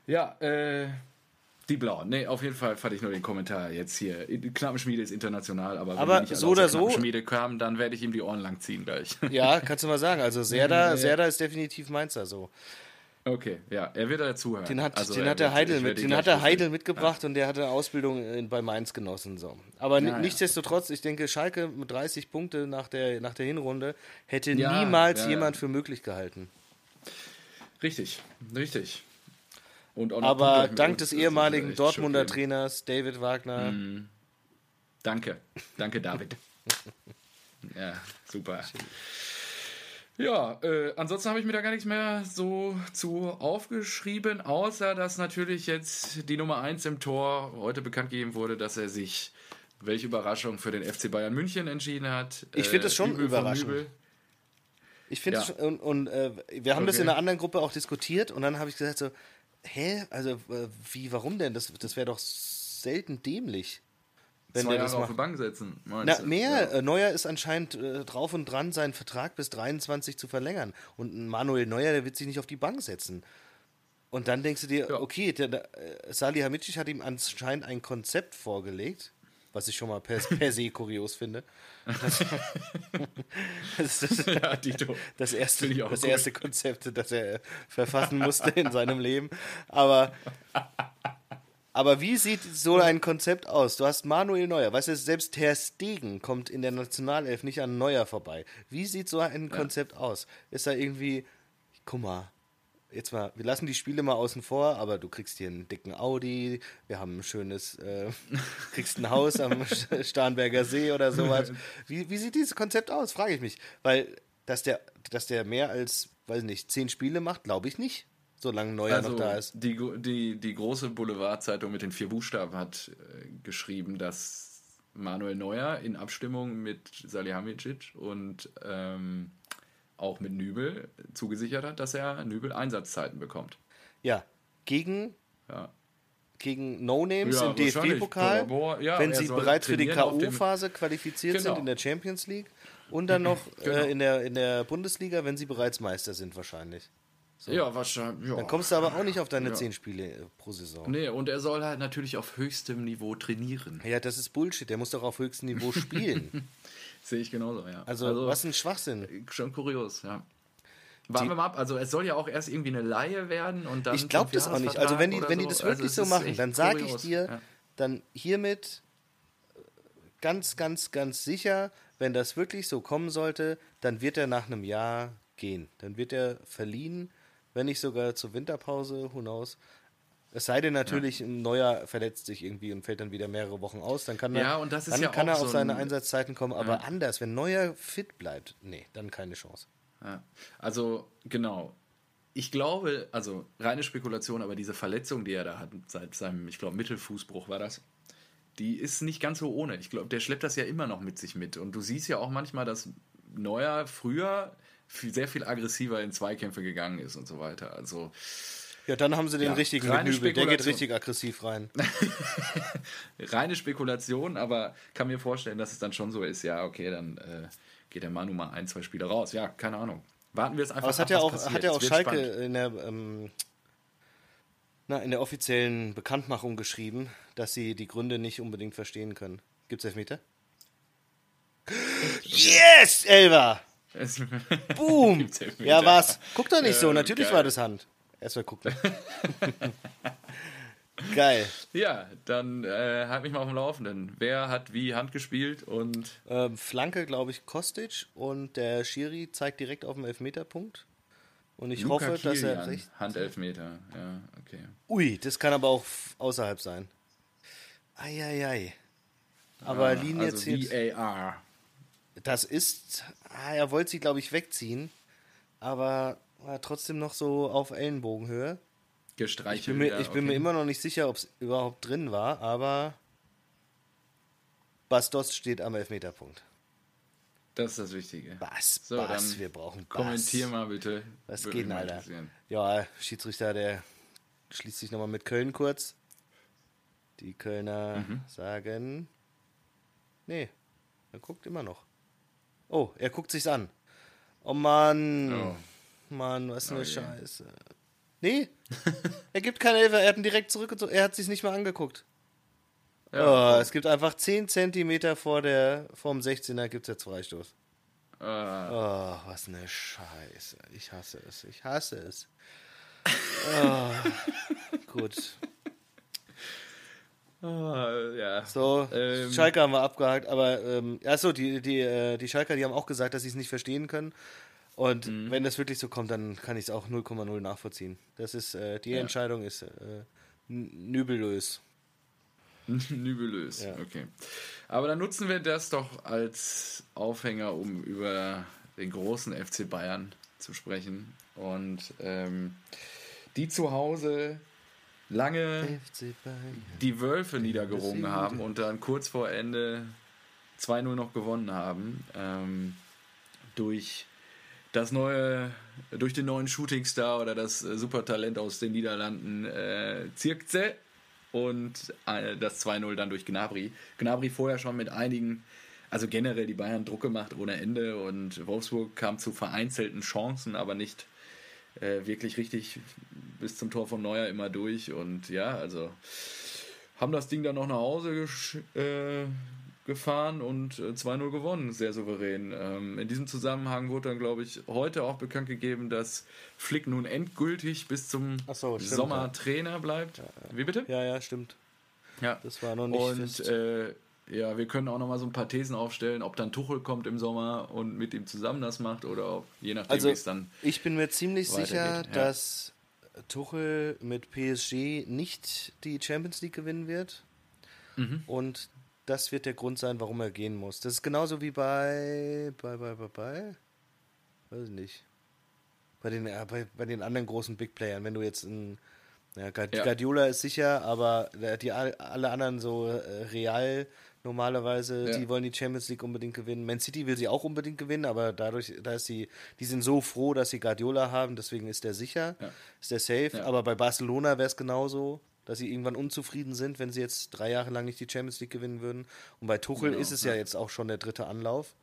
Ja, äh, die Blauen. Ne, auf jeden Fall fand ich nur den Kommentar jetzt hier. Knappenschmiede ist international, aber wenn Aber die nicht alle so oder so- Knappenschmiede kamen, dann werde ich ihm die Ohren lang ziehen gleich. Ja, kannst du mal sagen. Also Serda, Ja. Serda ist definitiv Mainzer so. Okay, ja, er wird dazuhören. Den hat, Also, den er hat der Heidel, ich mit, den hat der. Heidel mitgebracht und der hatte eine Ausbildung in, bei Mainz genossen. So. Aber Ja, ja. nichtsdestotrotz, ich denke, Schalke mit 30 Punkte nach der, nach der Hinrunde hätte Ja, niemals ja, jemand ja. für möglich gehalten. Richtig, richtig. Aber dank des Das ehemaligen Dortmunder schockierend. Trainers David Wagner, Danke, danke David. ja, super. Ja, äh, ansonsten habe ich mir da gar nichts mehr so zu aufgeschrieben, außer dass natürlich jetzt die Nummer 1 im Tor heute bekannt gegeben wurde, dass er sich, welche Überraschung, für den FC Bayern München entschieden hat. Ich finde Äh, es schon Übel überraschend. Ich finde, Ja. und, und äh, wir haben das Okay. in einer anderen Gruppe auch diskutiert und dann habe ich gesagt so, hä, also wie, warum denn? Das, das wäre doch selten dämlich, wenn Zwei Jahre das auf die Bank setzen. Na, mehr. Ja. Äh, Neuer ist anscheinend äh, drauf und dran, seinen Vertrag bis 23 zu verlängern. Und Manuel Neuer, der wird sich nicht auf die Bank setzen. Und dann denkst du dir, Ja. okay, der, der, äh, Salihamidzic hat ihm anscheinend ein Konzept vorgelegt, was ich schon mal per, per se kurios finde. Das, das, ist das, ja, das, erste, das cool. erste Konzept, das er verfassen musste in seinem Leben. Aber, aber wie sieht so ein Konzept aus? Du hast Manuel Neuer, weißt du, selbst Ter Stegen kommt in der Nationalelf nicht an Neuer vorbei. Wie sieht so ein Konzept aus? Ist da irgendwie, guck mal, jetzt mal, wir lassen die Spiele mal außen vor, aber du kriegst hier einen dicken Audi, wir haben ein schönes, äh, kriegst ein Haus am Starnberger See oder sowas. Wie, wie sieht dieses Konzept aus, frage ich mich. Weil, dass der, dass der mehr als, weiß nicht, zehn Spiele macht, glaube ich nicht, solange Neuer Also noch da ist. die, die, die große Boulevardzeitung mit den vier Buchstaben hat äh, geschrieben, dass Manuel Neuer in Abstimmung mit Salihamidzic und ähm, auch mit Nübel zugesichert hat, dass er Nübel Einsatzzeiten bekommt. Ja, gegen, Ja. gegen No-Names Ja, im DFB-Pokal, ja, wenn sie bereits für die K.O.-Phase qualifiziert Genau. sind in der Champions League und dann noch Genau. äh, in, der, in der Bundesliga, wenn sie bereits Meister sind wahrscheinlich. Ja, wahrscheinlich. Ja. Dann kommst du aber auch nicht auf deine Ja. zehn Spiele äh, pro Saison. Nee, und er soll halt natürlich auf höchstem Niveau trainieren. Ja, das ist Bullshit. Der muss doch auf höchstem Niveau spielen. Sehe ich genauso, ja. Also, was ein Schwachsinn. Schon kurios, ja. Warten wir mal ab. Also es soll ja auch erst irgendwie eine Laie werden und dann. Ich glaube das auch nicht. Also wenn die, wenn die so. das Also wirklich es so machen, dann sage ich dir, ja. dann hiermit äh, ganz, ganz, ganz sicher, wenn das wirklich so kommen sollte, dann wird er nach einem Jahr gehen. Dann wird er verliehen, wenn nicht sogar zur Winterpause, who knows. Es sei denn natürlich, ein neuer verletzt sich irgendwie und fällt dann wieder mehrere Wochen aus, dann kann er, Ja, und das ist dann ja kann er auf so seine ein- Einsatzzeiten kommen. Aber anders, wenn neuer fit bleibt, nee, dann keine Chance. Ja. Also, genau. Ich glaube, also reine Spekulation, aber diese Verletzung, die er da hat, seit seinem, ich glaube, Mittelfußbruch war das, die ist nicht ganz so ohne. Ich glaube, der schleppt das ja immer noch mit sich mit. Und du siehst ja auch manchmal, dass Neuer früher viel, sehr viel aggressiver in Zweikämpfe gegangen ist und so weiter. Also, Ja, dann haben sie den Ja, richtigen Nübel. Der geht richtig aggressiv rein. reine Spekulation, aber kann mir vorstellen, dass es dann schon so ist, ja, okay, dann äh, geht der Manu mal ein, zwei Spiele raus. Ja, keine Ahnung. Warten wir es einfach Aber es hat ab, ja was auch, passiert. hat ja Es auch Schalke spannend. in der, ähm, na, in der offiziellen Bekanntmachung geschrieben, dass sie die Gründe nicht unbedingt verstehen können. Gibt's Elfmeter? Yes, Elva! Boom! Ja, was? Guck doch nicht so, Ja, natürlich geil. war das Hand. Erstmal gucken. Geil. Ja, dann äh, halt mich mal auf dem Laufenden. Wer hat wie Hand gespielt und Ähm, Flanke, glaube ich, Kostic und der Schiri zeigt direkt auf den Elfmeterpunkt. Und ich Luca hoffe, dass er Kilian, recht. Handelfmeter, ja, okay. Ui, das kann aber auch außerhalb sein. Eieiei. Aber Ah, Linie also zählt. VAR. Das ist. Ah, er wollte sie, glaube ich, wegziehen. Aber war trotzdem noch so auf Ellenbogenhöhe. Gestreichelt. Ich bin mir, ja, ich bin okay. mir immer noch nicht sicher, ob es überhaupt drin war, aber. Bastos steht am Elfmeterpunkt. Das ist das Wichtige. Bass, So, dann wir brauchen Bass. Kommentier mal bitte. Was Würde geht denn, Alter? Ja, Schiedsrichter, der schließt sich nochmal mit Köln kurz. Die Kölner Mhm. sagen. Nee, er guckt immer noch. Oh, er guckt sich's an. Oh Mann. Oh. Mann, was eine Oh. Scheiße. Nee, er gibt keine Hilfe, er hat ihn direkt zurückgezogen. Er hat sich's nicht mehr angeguckt. Ja, oh, es gibt einfach 10 Zentimeter vor der, vorm 16er gibt's jetzt Freistoß. äh, Oh, was eine Scheiße. Ich hasse es. Ich hasse es. Oh, gut. Ah, ja. So, Ähm. Schalke haben wir abgehakt, aber ähm, achso, die, die, äh, die Schalker, die haben auch gesagt, dass sie es nicht verstehen können. Und Mhm. wenn das wirklich so kommt, dann kann ich es auch 0,0 nachvollziehen. Das ist, äh, die Ja. Entscheidung ist äh, nübellös. Nübelös, Ja. okay. Aber dann nutzen wir das doch als Aufhänger, um über den großen FC Bayern zu sprechen. Und ähm, die zu Hause lange die Wölfe niedergerungen haben und dann kurz vor Ende 2-0 noch gewonnen haben. Ähm, durch das neue, durch den neuen Shootingstar oder das äh, Supertalent aus den Niederlanden äh, Zirkze und äh, das 2-0 dann durch Gnabry. Gnabry vorher schon mit einigen, also generell die Bayern Druck gemacht ohne Ende und Wolfsburg kam zu vereinzelten Chancen, aber nicht äh, wirklich richtig bis zum Tor von Neuer immer durch und ja, also haben das Ding dann noch nach Hause gesch- äh, gefahren und äh, 2-0 gewonnen, sehr souverän. Ähm, in diesem Zusammenhang wurde dann, glaube ich, heute auch bekannt gegeben, dass Flick nun endgültig bis zum so, Sommer ja. Trainer bleibt. Wie bitte? Ja, ja, stimmt. Ja. Das war noch nicht Und äh, ja, wir können auch noch mal so ein paar Thesen aufstellen, ob dann Tuchel kommt im Sommer und mit ihm zusammen das macht oder ob, je nachdem, Also, wie es dann ich bin mir ziemlich sicher, ja. dass Tuchel mit PSG nicht die Champions League gewinnen wird. Mhm. Und das wird der Grund sein, warum er gehen muss. Das ist genauso wie bei. bei, bei, bei, bei weiß ich nicht. Bei den, äh, bei, bei den anderen großen Big Playern. Wenn du jetzt ein. Ja, Guardiola ist sicher, aber die, alle anderen so äh, Real normalerweise, ja. die wollen die Champions League unbedingt gewinnen. Man City will sie auch unbedingt gewinnen, aber dadurch, da ist sie, die sind so froh, dass sie Guardiola haben, deswegen ist der sicher, ja. ist der safe. Ja. Aber bei Barcelona wäre es genauso dass sie irgendwann unzufrieden sind, wenn sie jetzt drei Jahre lang nicht die Champions League gewinnen würden. Und bei Tuchel genau, ist es ja. ja jetzt auch schon der dritte Anlauf.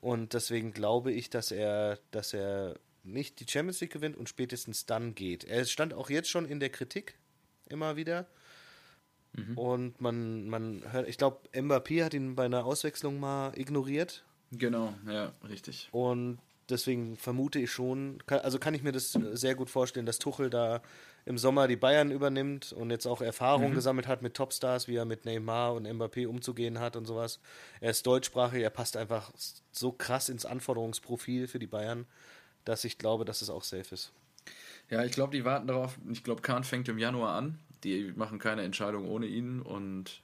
Und deswegen glaube ich, dass er, dass er nicht die Champions League gewinnt und spätestens dann geht. Er stand auch jetzt schon in der Kritik immer wieder. Mhm. Und man, man hört, ich glaube, Mbappé hat ihn bei einer Auswechslung mal ignoriert. Genau, ja, richtig. Und deswegen vermute ich schon, also kann ich mir das sehr gut vorstellen, dass Tuchel da im Sommer die Bayern übernimmt und jetzt auch Erfahrung mhm. gesammelt hat mit Topstars, wie er mit Neymar und Mbappé umzugehen hat und sowas. Er ist deutschsprachig, er passt einfach so krass ins Anforderungsprofil für die Bayern, dass ich glaube, dass es auch safe ist. Ja, ich glaube, die warten darauf. Ich glaube, Kahn fängt im Januar an. Die machen keine Entscheidung ohne ihn und.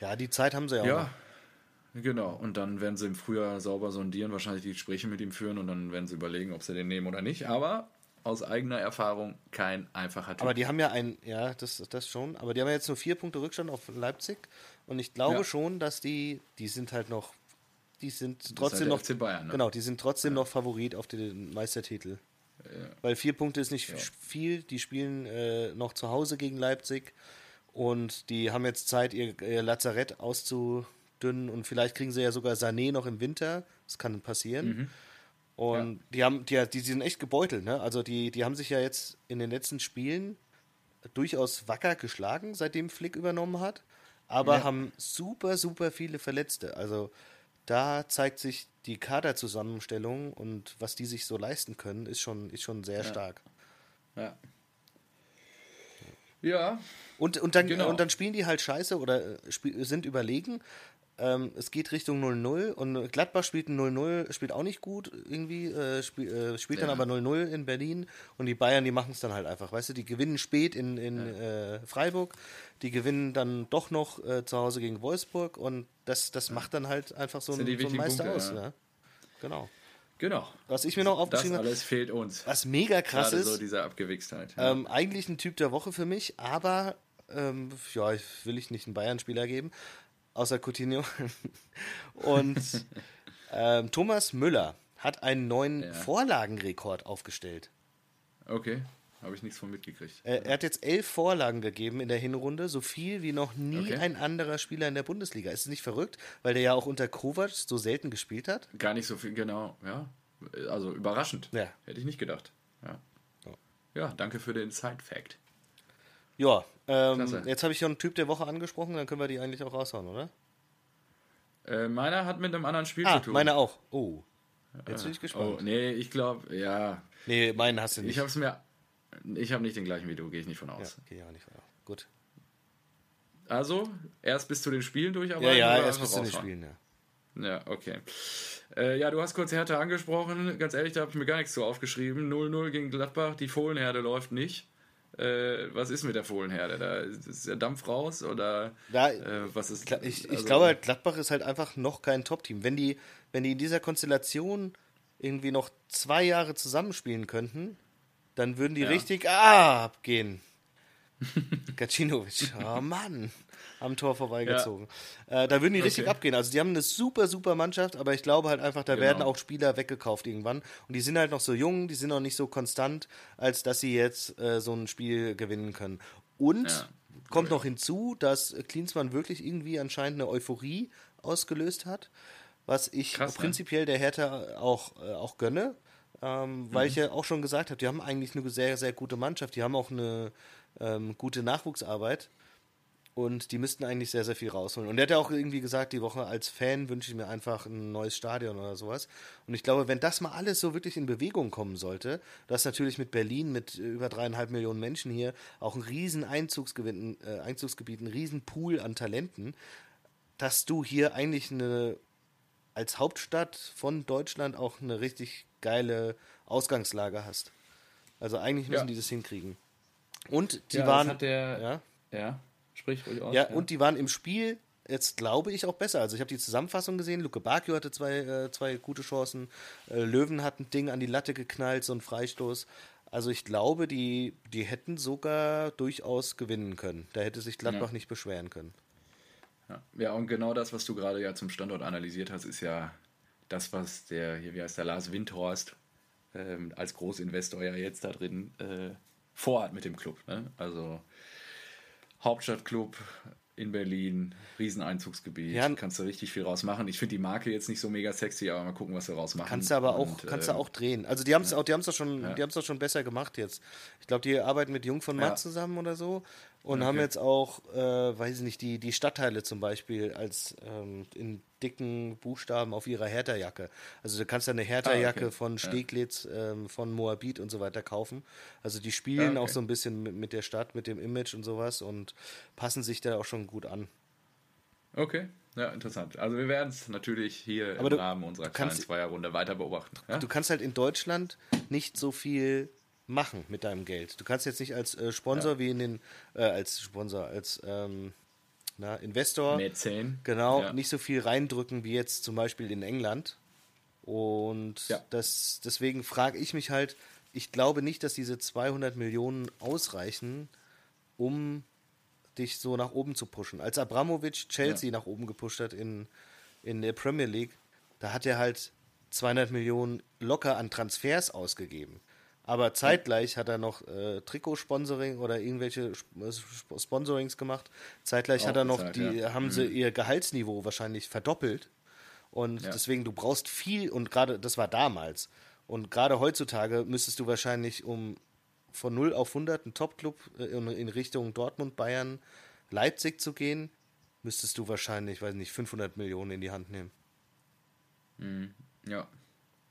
Ja, die Zeit haben sie ja, ja. Genau, und dann werden sie im Frühjahr sauber sondieren, wahrscheinlich die Gespräche mit ihm führen und dann werden sie überlegen, ob sie den nehmen oder nicht. Aber aus eigener Erfahrung kein einfacher Typ. Aber die haben ja ein, ja, das, das schon, aber die haben ja jetzt nur vier Punkte Rückstand auf Leipzig und ich glaube ja. schon, dass die, die sind halt noch, die sind trotzdem halt noch, Bayern, ne? genau, die sind trotzdem ja. noch Favorit auf den Meistertitel. Ja. Weil vier Punkte ist nicht viel, die spielen äh, noch zu Hause gegen Leipzig und die haben jetzt Zeit, ihr, ihr Lazarett auszudünnen und vielleicht kriegen sie ja sogar Sané noch im Winter, das kann passieren. Mhm. Und ja. die haben, die, die sind echt gebeutelt, ne? Also die, die haben sich ja jetzt in den letzten Spielen durchaus wacker geschlagen, seitdem Flick übernommen hat, aber ja. haben super, super viele Verletzte. Also da zeigt sich die Kaderzusammenstellung und was die sich so leisten können, ist schon, ist schon sehr ja. stark. Ja. Ja. Und, und, dann, genau. und dann spielen die halt scheiße oder äh, sind überlegen, ähm, es geht Richtung 0-0 und Gladbach spielt ein 0-0, spielt auch nicht gut irgendwie, äh, spiel, äh, spielt ja. dann aber 0-0 in Berlin und die Bayern, die machen es dann halt einfach, weißt du, die gewinnen spät in, in ja. äh, Freiburg, die gewinnen dann doch noch äh, zu Hause gegen Wolfsburg und das, das macht dann halt einfach so, ein, so ein Meister Punkte, aus. Ja. Ne? Genau. Genau. Was ich mir noch aufgeschrieben habe. Das alles fehlt uns. Was mega krass Gerade ist. so diese Abgewichstheit. Ähm, eigentlich ein Typ der Woche für mich, aber ähm, ja, will ich nicht einen Bayern-Spieler geben außer Coutinho. Und ähm, Thomas Müller hat einen neuen ja. Vorlagenrekord aufgestellt. Okay, habe ich nichts von mitgekriegt. Er, er, hat jetzt elf Vorlagen gegeben in der Hinrunde, so viel wie noch nie okay. ein anderer Spieler in der Bundesliga. Ist es nicht verrückt, weil der ja auch unter Kovac so selten gespielt hat? Gar nicht so viel, genau, ja. Also überraschend. Ja. Hätte ich nicht gedacht. Ja, ja danke für den Side-Fact. Ja, ähm, jetzt habe ich ja einen Typ der Woche angesprochen, dann können wir die eigentlich auch raushauen, oder? Äh, meiner hat mit einem anderen Spiel ah, zu tun. meiner auch. Oh. Jetzt bin ich gespannt. Oh, nee, ich glaube, ja. Nee, meinen hast du nicht. Ich habe es mir. Ich habe nicht den gleichen wie du, gehe ich nicht von aus. Ja, gehe ich auch nicht von aus. Gut. Also, erst bis zu den Spielen durcharbeiten? Ja, ja, erst bis zu den Spielen, ja. Ja, okay. Äh, ja, du hast kurz Härte angesprochen. Ganz ehrlich, da habe ich mir gar nichts zu aufgeschrieben. 0-0 gegen Gladbach. Die Fohlenherde läuft nicht äh, was ist mit der Fohlenherde? Da ist der Dampf raus oder ja, äh, was ist? Ich, ich also, glaube halt, Gladbach ist halt einfach noch kein Top-Team. Wenn die, wenn die in dieser Konstellation irgendwie noch zwei Jahre zusammenspielen könnten, dann würden die ja. richtig abgehen. Gacinovic, oh Mann am Tor vorbeigezogen. Ja. Äh, da würden die okay. richtig abgehen. Also die haben eine super, super Mannschaft, aber ich glaube halt einfach, da genau. werden auch Spieler weggekauft irgendwann. Und die sind halt noch so jung, die sind noch nicht so konstant, als dass sie jetzt äh, so ein Spiel gewinnen können. Und ja. kommt noch hinzu, dass Klinsmann wirklich irgendwie anscheinend eine Euphorie ausgelöst hat, was ich Krass, prinzipiell der Hertha auch, äh, auch gönne. Ähm, weil mhm. ich ja auch schon gesagt habe, die haben eigentlich eine sehr, sehr gute Mannschaft. Die haben auch eine ähm, gute Nachwuchsarbeit. Und die müssten eigentlich sehr, sehr viel rausholen. Und er hat ja auch irgendwie gesagt, die Woche als Fan wünsche ich mir einfach ein neues Stadion oder sowas. Und ich glaube, wenn das mal alles so wirklich in Bewegung kommen sollte, dass natürlich mit Berlin, mit über dreieinhalb Millionen Menschen hier, auch ein riesen Einzugsgebiet, äh, Einzugsgebiet, ein riesen Pool an Talenten, dass du hier eigentlich eine, als Hauptstadt von Deutschland auch eine richtig geile Ausgangslage hast. Also eigentlich müssen Ja. die das hinkriegen. Und die ja, waren. Das hat der, ja, ja, sprich ruhig aus. ja, und die waren im Spiel jetzt, glaube ich, auch besser. Also ich habe die Zusammenfassung gesehen. Luke Bakio hatte zwei, äh, zwei gute Chancen. Äh, Löwen hat ein Ding an die Latte geknallt, so ein Freistoß. Also ich glaube, die, die hätten sogar durchaus gewinnen können. Da hätte sich Gladbach Ja. nicht beschweren können. Ja. ja, und genau das, was du gerade ja zum Standort analysiert hast, ist ja das, was der, hier, wie heißt der, Lars Windhorst ähm, als Großinvestor ja jetzt da drin äh, vorhat mit dem Club. Ne? Also Hauptstadtclub in Berlin, Rieseneinzugsgebiet, Ja. kannst du richtig viel rausmachen. Ich finde die Marke jetzt nicht so mega sexy, aber mal gucken, was sie rausmachen. Kannst du aber auch, Und, kannst du ähm, auch drehen. Also die haben es auch, die haben es doch schon, Ja. die haben es schon besser gemacht jetzt. Ich glaube, die arbeiten mit Jung von Matt Ja. zusammen oder so und Okay. haben jetzt auch, äh, weiß ich nicht, die, die Stadtteile zum Beispiel als ähm, in dicken Buchstaben auf ihrer Hertha-Jacke. Also du kannst ja eine Hertha-Jacke Ah, okay. von Ja. Steglitz, ähm, von Moabit und so weiter kaufen. Also die spielen Ah, okay. auch so ein bisschen mit, mit der Stadt, mit dem Image und sowas und passen sich da auch schon gut an. Okay, ja, interessant. Also wir werden es natürlich hier Aber im Rahmen unserer kleinen Zweierrunde weiter beobachten. Ja? Du kannst halt in Deutschland nicht so viel machen mit deinem Geld. Du kannst jetzt nicht als äh, Sponsor wie in den, äh, als Sponsor, als ähm, na, Investor, Mäzen. genau, Ja. nicht so viel reindrücken wie jetzt zum Beispiel in England. Und Ja. das, deswegen frage ich mich halt, ich glaube nicht, dass diese 200 Millionen ausreichen, um dich so nach oben zu pushen. Als Abramovic Chelsea nach oben gepusht hat in, in der Premier League, da hat er halt 200 Millionen locker an Transfers ausgegeben. Aber zeitgleich hat er noch äh, Trikotsponsoring oder irgendwelche Sp Sp Sponsorings gemacht. Zeitgleich Auch hat er noch bezahlt, die, ja. haben sie ihr Gehaltsniveau wahrscheinlich verdoppelt. Und Ja. deswegen, du brauchst viel, und gerade, das war damals. Und gerade heutzutage müsstest du wahrscheinlich um von 0 auf 100 einen Top-Club äh, in, in Richtung Dortmund, Bayern, Leipzig zu gehen, müsstest du wahrscheinlich, weiß nicht, 500 Millionen in die Hand nehmen. Ja.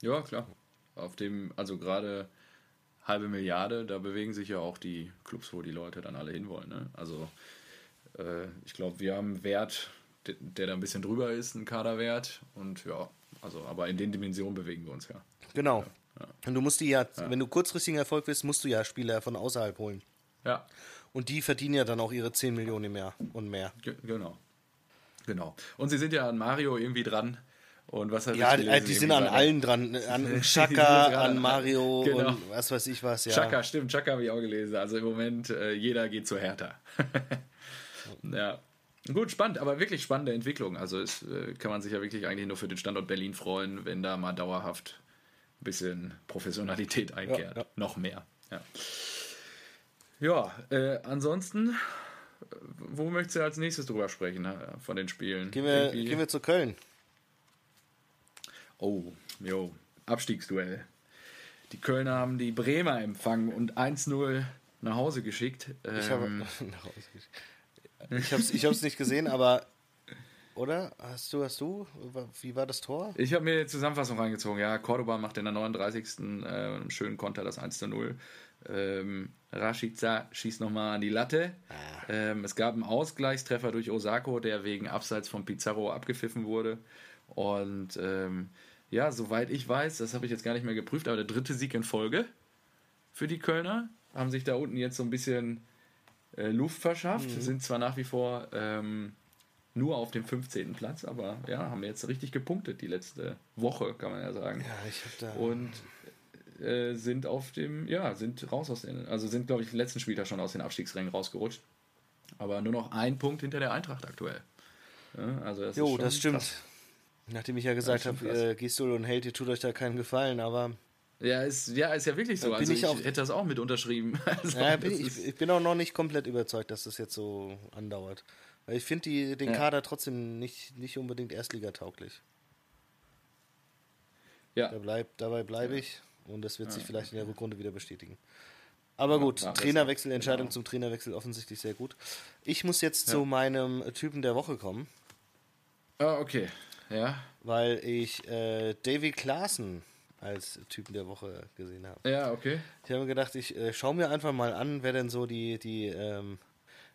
Ja, klar. Auf dem, also gerade halbe Milliarde, da bewegen sich ja auch die Clubs, wo die Leute dann alle hinwollen. Ne? Also äh, ich glaube, wir haben einen Wert, der, der da ein bisschen drüber ist, ein Kaderwert. Und ja, also aber in den Dimensionen bewegen wir uns ja. Genau. Und du musst die ja, wenn du kurzfristigen Erfolg willst, musst du ja Spieler von außerhalb holen. Ja, Und die verdienen ja dann auch ihre 10 Millionen im Jahr und mehr. ge genau. Genau. Und sie sind ja an Mario irgendwie dran. Und was hat Ja, ich die, gelesen, die sind an allen dran. An Chaka, an Mario Genau. und was weiß ich was, ja. Chaka, stimmt, Chaka habe ich auch gelesen. Also im Moment, äh, jeder geht zu Hertha. ja. Gut, spannend, aber wirklich spannende Entwicklung. Also es äh, kann man sich ja wirklich eigentlich nur für den Standort Berlin freuen, wenn da mal dauerhaft ein bisschen Professionalität einkehrt. ja. Noch mehr. Ja, ja äh, ansonsten, äh, wo möchtest du als nächstes drüber sprechen äh, von den Spielen? Gehen wir, gehen wir zu Köln. Oh, jo, Abstiegsduell. Die Kölner haben die Bremer empfangen und 1-0 nach Hause geschickt. Ich habe Ähm, ich hab's, ich hab's nicht gesehen, aber oder? Hast du, hast du? Wie war das Tor? ich habe mir die Zusammenfassung reingezogen. Ja, Cordoba macht in der 39. Äh, einen schönen Konter das 1-0. Ähm, Rashica schießt nochmal an die Latte. Ähm, es gab einen Ausgleichstreffer durch Osako, der wegen Abseits von Pizarro abgepfiffen wurde. Und ähm, ja, soweit ich weiß, das habe ich jetzt gar nicht mehr geprüft, aber der dritte Sieg in Folge für die Kölner. Haben sich da unten jetzt so ein bisschen äh, Luft verschafft. Sind zwar nach wie vor ähm, nur auf dem 15. Platz, aber ja, haben jetzt richtig gepunktet die letzte Woche, kann man ja sagen. Ja, ich hab da. Und äh, sind auf dem, ja, sind raus aus den, also sind, glaube ich, letzten Spieltag schon aus den Abstiegsrängen rausgerutscht. Aber nur noch ein Punkt hinter der Eintracht aktuell. Ja, also das ist jo, schon das stimmt. krass. Nachdem ich ja gesagt Ja, habe, äh, Gisdol und Held, ihr tut euch da keinen Gefallen, aber Ja, ist, ja, ist ja wirklich so. Also ich ich, auch- hätte das auch mit unterschrieben. Also, ja, bin ich, ich bin auch noch nicht komplett überzeugt, dass das jetzt so andauert. Weil ich finde die- den Ja. Kader trotzdem nicht, nicht unbedingt erstligatauglich. ja, Da bleib, dabei bleibe ich und das wird sich vielleicht in der Rückrunde wieder bestätigen. Aber gut, ja, Trainerwechsel, Entscheidung genau. zum Trainerwechsel offensichtlich sehr gut. Ich muss jetzt zu meinem Typen der Woche kommen, ah, okay. Ja, weil ich äh, Davy Klaassen als Typen der Woche gesehen habe. ja, okay. Ich habe mir gedacht, ich äh, schaue mir einfach mal an, wer denn so die, die, ähm,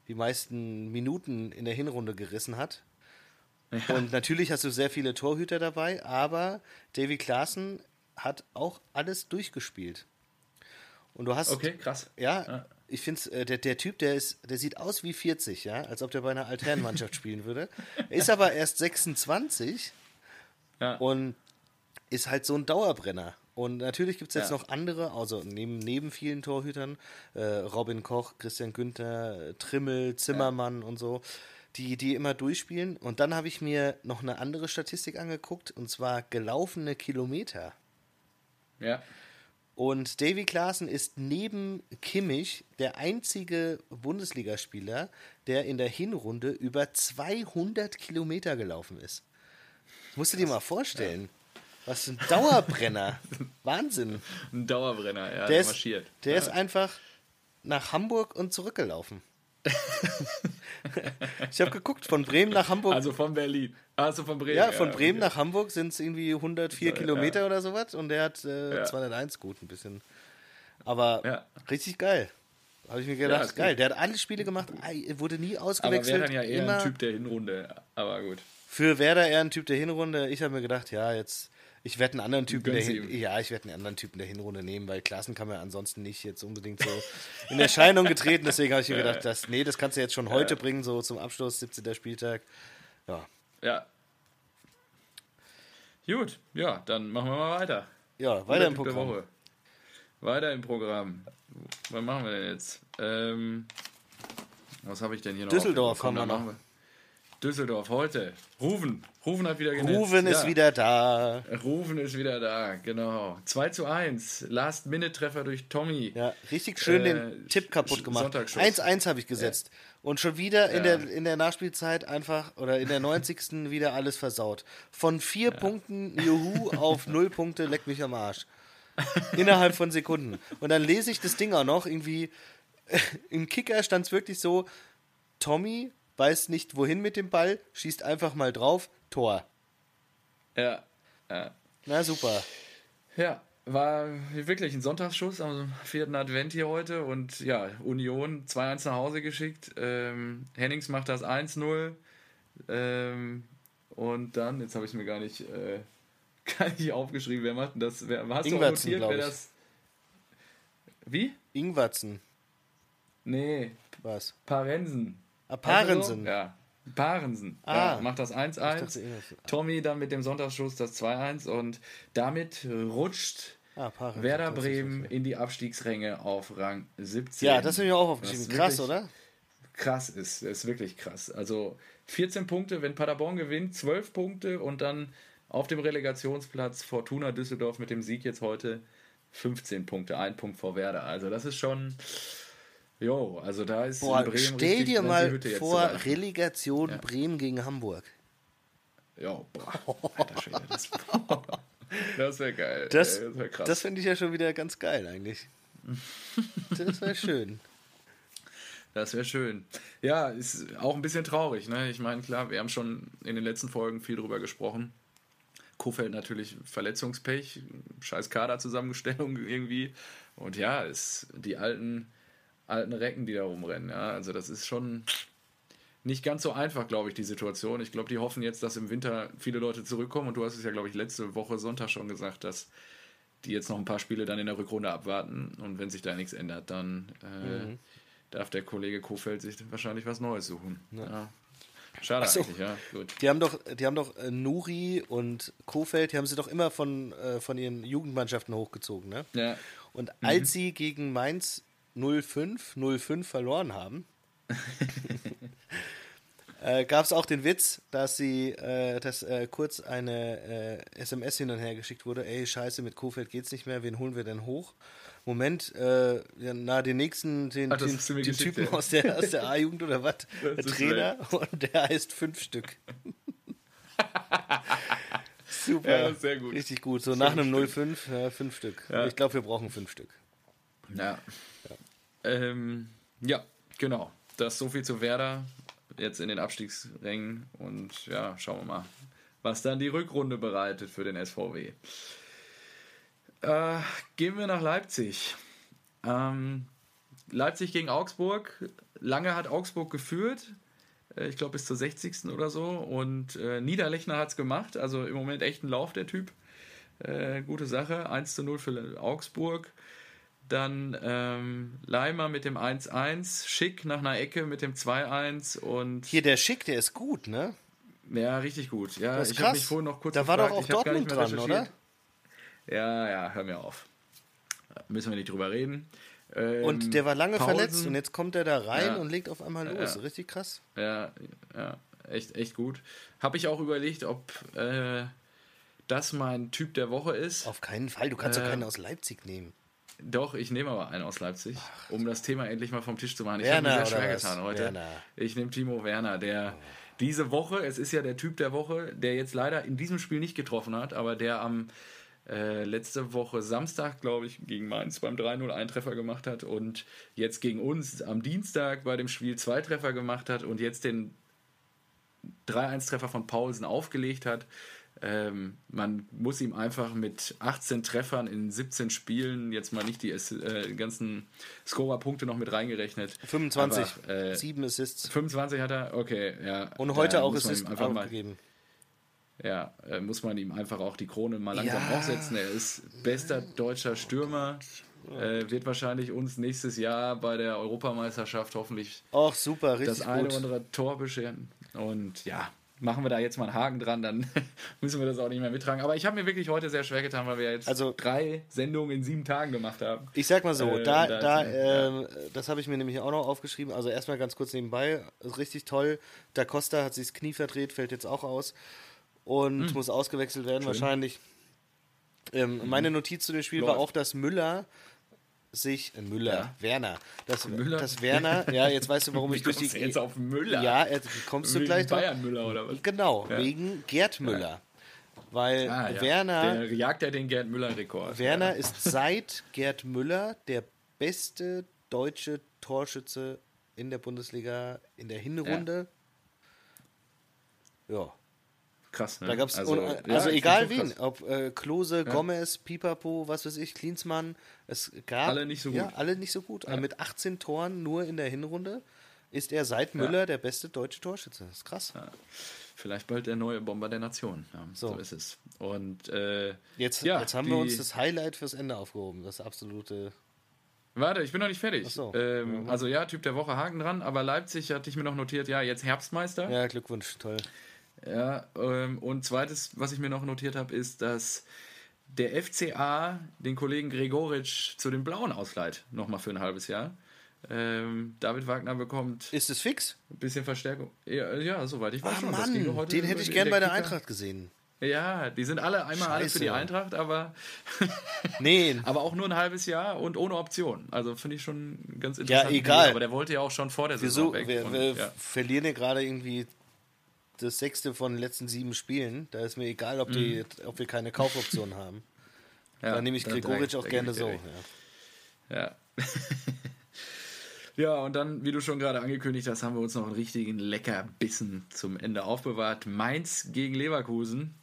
die meisten Minuten in der Hinrunde gerissen hat. Und natürlich hast du sehr viele Torhüter dabei, aber Davy Klaassen hat auch alles durchgespielt. Und du hast. Okay, krass. Ja, ja. Ich finde äh, der, der Typ, der ist, der sieht aus wie 40, ja, als ob der bei einer Altherrenmannschaft spielen würde. Ist aber erst 26 ja. und ist halt so ein Dauerbrenner. Und natürlich gibt es jetzt ja. noch andere, also neben, neben vielen Torhütern, äh, Robin Koch, Christian Günther, Trimmel, Zimmermann ja. und so, die, die immer durchspielen. Und dann habe ich mir noch eine andere Statistik angeguckt, und zwar gelaufene Kilometer. Ja. Und Davy Klaassen ist neben Kimmich der einzige Bundesligaspieler, der in der Hinrunde über 200 Kilometer gelaufen ist. Das musst du dir mal vorstellen. Ja. Was ein Dauerbrenner. Wahnsinn. Ein Dauerbrenner, ja, der, der ist, marschiert. Der ja. ist einfach nach Hamburg und zurückgelaufen. ich habe geguckt, von Bremen nach Hamburg. Also von Berlin. Also von Bremen. Ja, von ja, Bremen okay. nach Hamburg sind es irgendwie 104 ja, Kilometer ja. oder sowas und der hat äh, 201 gut ein bisschen. Aber richtig geil. Habe ich mir gedacht, geil. Gut. Der hat alle Spiele gemacht, wurde nie ausgewechselt. Aber wäre dann ja eher immer ein Typ der Hinrunde, aber gut. Für Werder eher ein Typ der Hinrunde. Ich habe mir gedacht, ja, jetzt ich werde einen anderen Typen der Hin ja, ich werde einen anderen Typen der Hinrunde nehmen, weil Klassen kann man ansonsten nicht jetzt unbedingt so in Erscheinung getreten. Deswegen habe ich mir gedacht, das, nee, das kannst du jetzt schon heute bringen, so zum Abschluss, 17. Spieltag. Ja. Ja. Gut, ja, dann machen wir mal weiter. Ja, weiter im Programm. Weiter im Programm. Was machen wir denn jetzt? Ähm, was habe ich denn hier noch? Düsseldorf haben wir noch. Düsseldorf heute. Rufen. Rufen hat wieder genetzt. Rufen ist ja. wieder da. Rufen ist wieder da, genau. 2 zu 1. Last-Minute-Treffer durch Tommy. Ja, richtig schön äh, den Tipp kaputt gemacht. 1-1 habe ich gesetzt. Ja. Und schon wieder in, der, in der Nachspielzeit einfach, oder in der 90. wieder alles versaut. Von vier Punkten Juhu auf null Punkte, leck mich am Arsch. Innerhalb von Sekunden. Und dann lese ich das Ding auch noch, irgendwie, im Kicker stand es wirklich so, Tommy weiß nicht wohin mit dem Ball, schießt einfach mal drauf, Tor. Ja. ja. Na super. Ja, war wirklich ein Sonntagsschuss am vierten Advent hier heute und ja, Union 2-1 nach Hause geschickt. Ähm, Hennings macht das 1-0. Ähm, und dann, jetzt habe ich es mir gar nicht, äh, gar nicht aufgeschrieben, wer macht das? Wer, hast Ingwertsen, du notiert, wer das. Wie? Ingwertsen. Nee. Was? Parensen. Ah, Parensen. Also, ja. Parensen. Ah. Ja, macht das 1-1. Tommy dann mit dem Sonntagsschuss das 2-1 und damit rutscht ah, Werder Bremen in die Abstiegsränge auf Rang 17. Ja, das habe ich auch aufgeschrieben. Krass, oder? Krass ist, ist wirklich krass. Also 14 Punkte, wenn Paderborn gewinnt, 12 Punkte und dann auf dem Relegationsplatz Fortuna Düsseldorf mit dem Sieg jetzt heute 15 Punkte, ein Punkt vor Werder. Also das ist schon Jo, also da ist Boah, Bremen stell dir mal vor, Relegation ja. Bremen gegen Hamburg. Ja, boah, Alter Schwede, das, das wäre geil. Das, das wäre krass. Das finde ich ja schon wieder ganz geil eigentlich. das wäre schön. Das wäre schön. Ja, ist auch ein bisschen traurig. Ne? Ich meine, klar, wir haben schon in den letzten Folgen viel drüber gesprochen. Kofeld natürlich Verletzungspech, scheiß Kaderzusammenstellung irgendwie. Und ja, ist die alten alten Recken, die da rumrennen. Ja? Also das ist schon nicht ganz so einfach, glaube ich, die Situation. Ich glaube, die hoffen jetzt, dass im Winter viele Leute zurückkommen. Und du hast es ja, glaube ich, letzte Woche Sonntag schon gesagt, dass die jetzt noch ein paar Spiele dann in der Rückrunde abwarten. Und wenn sich da nichts ändert, dann äh, mhm. darf der Kollege Kofeld sich wahrscheinlich was Neues suchen. Ja. Ja. Schade so, eigentlich, ja. Gut. Die haben doch, die haben doch äh, Nuri und Kofeld, die haben sie doch immer von, äh, von ihren Jugendmannschaften hochgezogen, ne? Ja. Und als mhm. sie gegen Mainz 05, 05 verloren haben, äh, gab es auch den Witz, dass sie, äh, dass äh, kurz eine äh, SMS hin und her geschickt wurde, ey, scheiße, mit Kofeld geht's nicht mehr, wen holen wir denn hoch? Moment, äh, na, den nächsten, den, Ach, den, den Typen ja. aus der, aus der A-Jugend oder was, der Trainer, und der heißt fünf Stück. Super. Ja, sehr gut. Richtig gut. So fünf nach einem 05, ja, fünf Stück. Ja. Ich glaube, wir brauchen fünf Stück. Ja. Ähm, ja, genau. Das so viel zu Werder jetzt in den Abstiegsrängen und ja, schauen wir mal, was dann die Rückrunde bereitet für den SVW. Äh, gehen wir nach Leipzig. Ähm, Leipzig gegen Augsburg. Lange hat Augsburg geführt. Äh, ich glaube bis zur 60. oder so. Und äh, Niederlechner hat es gemacht. Also im Moment echt ein Lauf, der Typ. Äh, gute Sache. 1 zu 0 für Augsburg. Dann ähm, Leimer mit dem 1-1, Schick nach einer Ecke mit dem 2-1 und. Hier der Schick, der ist gut, ne? Ja, richtig gut. Ja, ich habe mich vorhin noch kurz Da war doch gefragt, auch Dortmund dran, recherchiert. Ja, ja, hör mir auf. Müssen wir nicht drüber reden. Ähm, Und der war lange Paulsen- verletzt und jetzt kommt er da rein Ja. und legt auf einmal los. Ja. Richtig krass. Ja, ja, echt, echt gut. Habe ich auch überlegt, ob äh, das mein Typ der Woche ist. Auf keinen Fall. Du kannst doch Äh, keinen aus Leipzig nehmen. Doch, ich nehme aber einen aus Leipzig, um das Thema endlich mal vom Tisch zu machen. Ich habe mir sehr schwer getan heute. Werner. Ich nehme Timo Werner, der diese Woche, es ist ja der Typ der Woche, der jetzt leider in diesem Spiel nicht getroffen hat, aber der am äh, letzte Woche Samstag, glaube ich, gegen Mainz beim 3-0 einen Treffer gemacht hat und jetzt gegen uns am Dienstag bei dem Spiel zwei Treffer gemacht hat und jetzt den 3-1-Treffer von Paulsen aufgelegt hat. Ähm, man muss ihm einfach mit 18 Treffern in 17 Spielen, jetzt mal nicht die äh, ganzen Scorer-Punkte noch mit reingerechnet. 25. Aber, äh, Sieben Assists. 25 hat er, okay, ja. Und heute auch Assists einfach mal, aufgegeben. ja, äh, muss man ihm einfach auch die Krone mal langsam Ja. aufsetzen. Er ist bester deutscher Stürmer, äh, wird wahrscheinlich uns nächstes Jahr bei der Europameisterschaft hoffentlich Och, super, das eine oder andere Tor bescheren. Und ja, machen wir da jetzt mal einen Haken dran, dann müssen wir das auch nicht mehr mittragen. Aber ich habe mir wirklich heute sehr schwer getan, weil wir jetzt Also- drei Sendungen in sieben Tagen gemacht haben. Ich sag mal so, Äh, da, da da, ist ein- ähm, das habe ich mir nämlich auch noch aufgeschrieben. Also erstmal ganz kurz nebenbei, richtig toll. Da Costa hat sich das Knie verdreht, fällt jetzt auch aus und Hm. muss ausgewechselt werden wahrscheinlich. Ähm, Meine Notiz zu dem Spiel war Läuft. auch, dass Müller sich, Müller, Ja. Werner, dass, Müller? dass Werner, ja, jetzt weißt du, warum ich durch die, jetzt auf Müller? ja, äh, kommst du Wegen gleich drauf? Bayern Müller oder was? Genau, Ja. wegen Gerd Müller. Weil Ah, ja. Werner, Der jagt ja den Gerd Müller-Rekord. Werner Ja. ist seit Gerd Müller der beste deutsche Torschütze in der Bundesliga in der Hinrunde. Ja, Krass, ne? da gab es also, ja, also ich egal wen, krass. ob äh, Klose, Gomez, Pipapo, was weiß ich, Klinsmann, es gab Alle nicht so Ja, gut. alle nicht so gut. Aber mit 18 Toren nur in der Hinrunde ist er seit Müller der beste deutsche Torschütze. Das ist krass. Vielleicht bald der neue Bomber der Nation. Ja, so. So. ist es. Und äh, Jetzt, ja, jetzt haben wir uns das Highlight fürs Ende aufgehoben, das absolute Warte, ich bin noch nicht fertig. So. Ähm, also ja, Typ der Woche Haken dran, aber Leipzig hatte ich mir noch notiert, ja, jetzt Herbstmeister. Ja, Glückwunsch, toll. Ja, ähm, und zweites, was ich mir noch notiert habe, ist, dass der FCA den Kollegen Gregoritsch zu den Blauen ausleiht, nochmal für ein halbes Jahr. Ähm, David Wagner bekommt Ist es fix? ein bisschen Verstärkung. Ja, ja soweit ich weiß Ah schon. Mann, heute den hätte ich gern bei der Kicker. Eintracht gesehen. Ja, die sind alle einmal alle für die. Eintracht, aber, Nee, aber auch nur ein halbes Jahr und ohne Option. Also finde ich schon ganz interessant. egal. Aber der wollte ja auch schon vor der Saison so, weg. wir, wir ja. verlieren ja gerade irgendwie das sechste von den letzten sieben Spielen. Da ist mir egal, ob, die, ob wir keine Kaufoption haben. Ja, da nehme ich Gregoritsch auch gerne so. Ja. Ja. ja, und dann, wie du schon gerade angekündigt hast, haben wir uns noch einen richtigen Leckerbissen zum Ende aufbewahrt. Mainz gegen Leverkusen.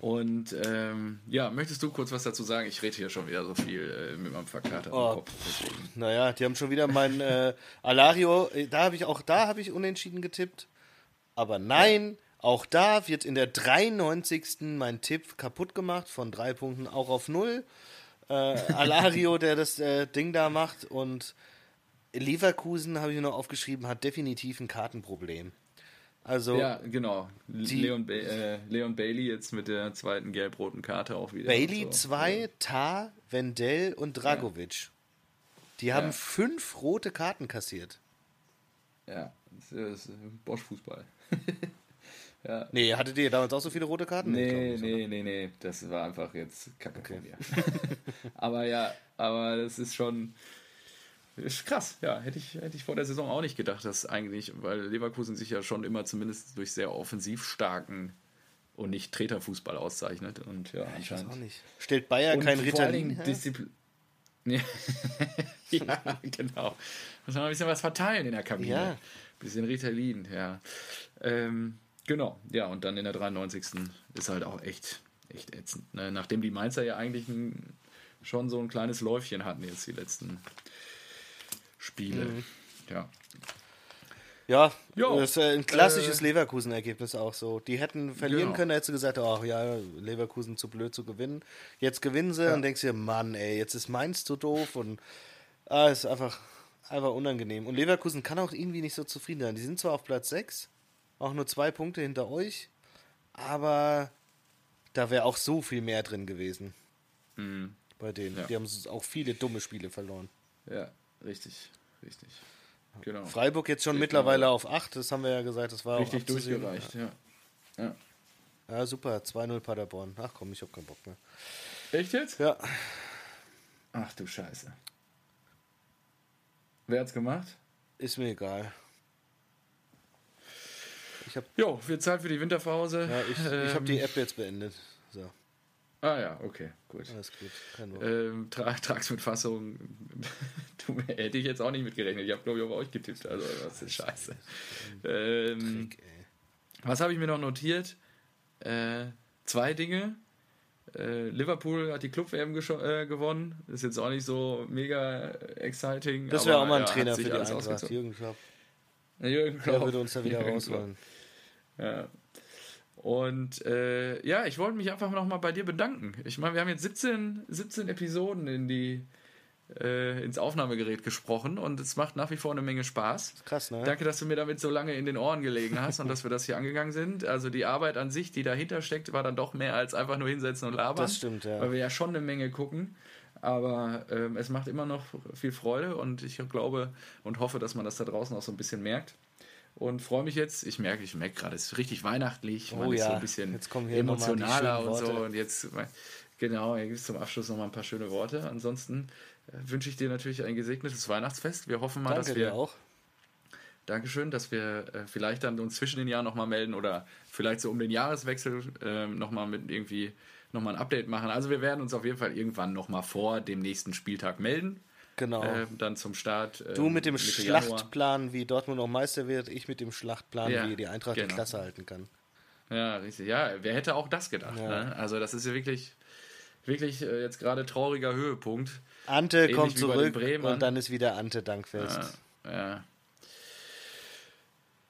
Und ähm, ja, möchtest du kurz was dazu sagen? Ich rede hier schon wieder so viel äh, mit meinem verkaterten Oh, Kopf. Deswegen. Naja, die haben schon wieder mein äh, Alario, äh, da habe ich auch da habe ich unentschieden getippt. Aber nein, auch da wird in der 93. mein Tipp kaputt gemacht, von drei Punkten auch auf null. Äh, Alario, der das äh, Ding da macht und Leverkusen, habe ich noch aufgeschrieben, hat definitiv ein Kartenproblem. Also Ja, genau. Leon, ba äh, Leon Bailey jetzt mit der zweiten gelb-roten Karte auch wieder. Bailey und so. 2, Tar, Wendell und Dragovic. Die haben Ja. fünf rote Karten kassiert. Ja, das ist, äh, Bosch-Fußball. Nee, hattet ihr damals auch so viele rote Karten? Nee, nicht, nee, nee, nee. Das war einfach jetzt Kacke mir. aber ja, aber das ist schon ist krass. Ja, hätte ich, hätte ich vor der Saison auch nicht gedacht, dass eigentlich, weil Leverkusen sich ja schon immer zumindest durch sehr offensiv starken und nicht Treterfußball auszeichnet. Und ja, Ich weiß anscheinend. auch nicht. Stellt Bayer Und kein vor allen Dingen? Disziplin. Ja. genau. Muss man ein bisschen was verteilen in der Kabine. Ja. Bisschen Ritalin, ja. Ähm, genau, ja, und dann in der 93. ist halt auch echt, echt ätzend. Ne? Nachdem die Mainzer ja eigentlich ein, schon so ein kleines Läufchen hatten jetzt die letzten Spiele. Mhm. Ja. Ja, jo. das ist ein klassisches äh, Leverkusen-Ergebnis auch so. Die hätten verlieren genau. können, da hättest du gesagt, ach ja, Leverkusen zu blöd zu gewinnen. Jetzt gewinnen sie ja. und denkst dir, Mann, ey, jetzt ist Mainz zu doof und ah, ist einfach, einfach unangenehm. Und Leverkusen kann auch irgendwie nicht so zufrieden sein. Die sind zwar auf Platz 6, auch nur zwei Punkte hinter euch, aber da wäre auch so viel mehr drin gewesen. Mhm. Bei denen. Ja. Die haben auch viele dumme Spiele verloren. Ja, richtig, richtig. Genau. Freiburg jetzt schon ich mittlerweile auf 8, das haben wir ja gesagt, das war Richtig durchgereicht, ja. Ja, ja super, 2-0 Paderborn. Ach komm, ich hab keinen Bock mehr. Echt jetzt? Ja. Ach du Scheiße. Wer hat's gemacht? Ist mir egal. Ich hab, jo, wird Zeit für die Winterpause. Ja, ich, ich habe die App jetzt beendet. So. Ah ja, okay, gut. Alles gut, kein ähm, tra Trag's mit Fassung. hätte ich jetzt auch nicht mitgerechnet. Ich habe, glaube ich, auf euch getippt. Also, was ist scheiße. Ähm, Trick, was habe ich mir noch notiert? Äh, zwei Dinge. Äh, Liverpool hat die Club-WM äh, gewonnen. Ist jetzt auch nicht so mega exciting. Das wäre auch mal ein ja, Trainer für die Eintracht, Jürgen Klopp. Jürgen Klopp. Der würde uns da wieder Jürgen rausholen. Ja, und äh, ja, ich wollte mich einfach nochmal bei dir bedanken. Ich meine, wir haben jetzt 17, 17 Episoden in die, äh, ins Aufnahmegerät gesprochen und es macht nach wie vor eine Menge Spaß. Krass, ne? Danke, dass du mir damit so lange in den Ohren gelegen hast und dass wir das hier angegangen sind. Also die Arbeit an sich, die dahinter steckt, war dann doch mehr als einfach nur hinsetzen und labern. Das stimmt, ja. Weil wir ja schon eine Menge gucken. Aber ähm, es macht immer noch viel Freude und ich glaube und hoffe, dass man das da draußen auch so ein bisschen merkt und freue mich jetzt. Ich merke, ich merke gerade, es ist richtig weihnachtlich. Oh, man ist ja. so ein bisschen emotionaler und so. Und jetzt, genau, hier gibt es zum Abschluss noch mal ein paar schöne Worte. Ansonsten äh, wünsche ich dir natürlich ein gesegnetes Weihnachtsfest. Wir hoffen mal, Danke dass wir. auch. Dankeschön, dass wir äh, vielleicht dann uns zwischen den Jahren nochmal melden oder vielleicht so um den Jahreswechsel äh, nochmal mit irgendwie nochmal ein Update machen. Also wir werden uns auf jeden Fall irgendwann nochmal vor dem nächsten Spieltag melden. Genau. Äh, dann zum Start. Äh, du mit dem Mitte Schlachtplan, Januar. wie Dortmund noch Meister wird, ich mit dem Schlachtplan, ja, wie die Eintracht genau. die Klasse halten kann. Ja, richtig. Ja, wer hätte auch das gedacht? Ja. Ne? Also, das ist ja wirklich, wirklich äh, jetzt gerade trauriger Höhepunkt. Ante Ähnlich kommt zurück und dann ist wieder Ante Dankfest. Ja. ja.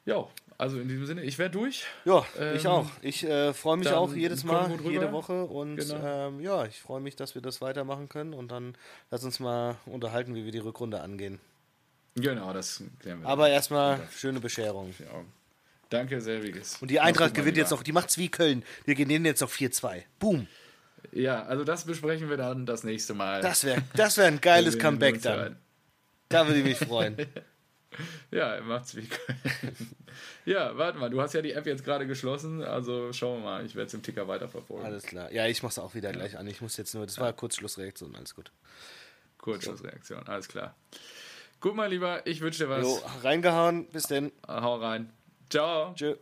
Jo, also in diesem Sinne, ich wäre durch. Ja, ähm, ich auch. Ich äh, freue mich auch jedes Mal, jede Woche. Und genau. ähm, ja, ich freue mich, dass wir das weitermachen können. Und dann lass uns mal unterhalten, wie wir die Rückrunde angehen. Genau, das klären wir. Aber erstmal schöne Bescherung. Danke, selbiges. Und die Eintracht gewinnt jetzt noch, die macht's wie Köln. Wir gehen jetzt auf 4-2. Boom. Ja, also das besprechen wir dann das nächste Mal. Das wäre das wär ein geiles Comeback dann. Da würde ich mich freuen. ja, macht's wie Ja, warte mal, du hast ja die App jetzt gerade geschlossen, also schauen wir mal, ich werde es im Ticker weiterverfolgen. Alles klar. Ja, ich mach's auch wieder gleich an. Ich muss jetzt nur, das war Kurzschlussreaktion, alles gut. Kurzschlussreaktion, alles klar. Gut, mein Lieber, ich wünsche dir was. Jo, reingehauen, bis denn. Hau rein. Ciao. Tschö.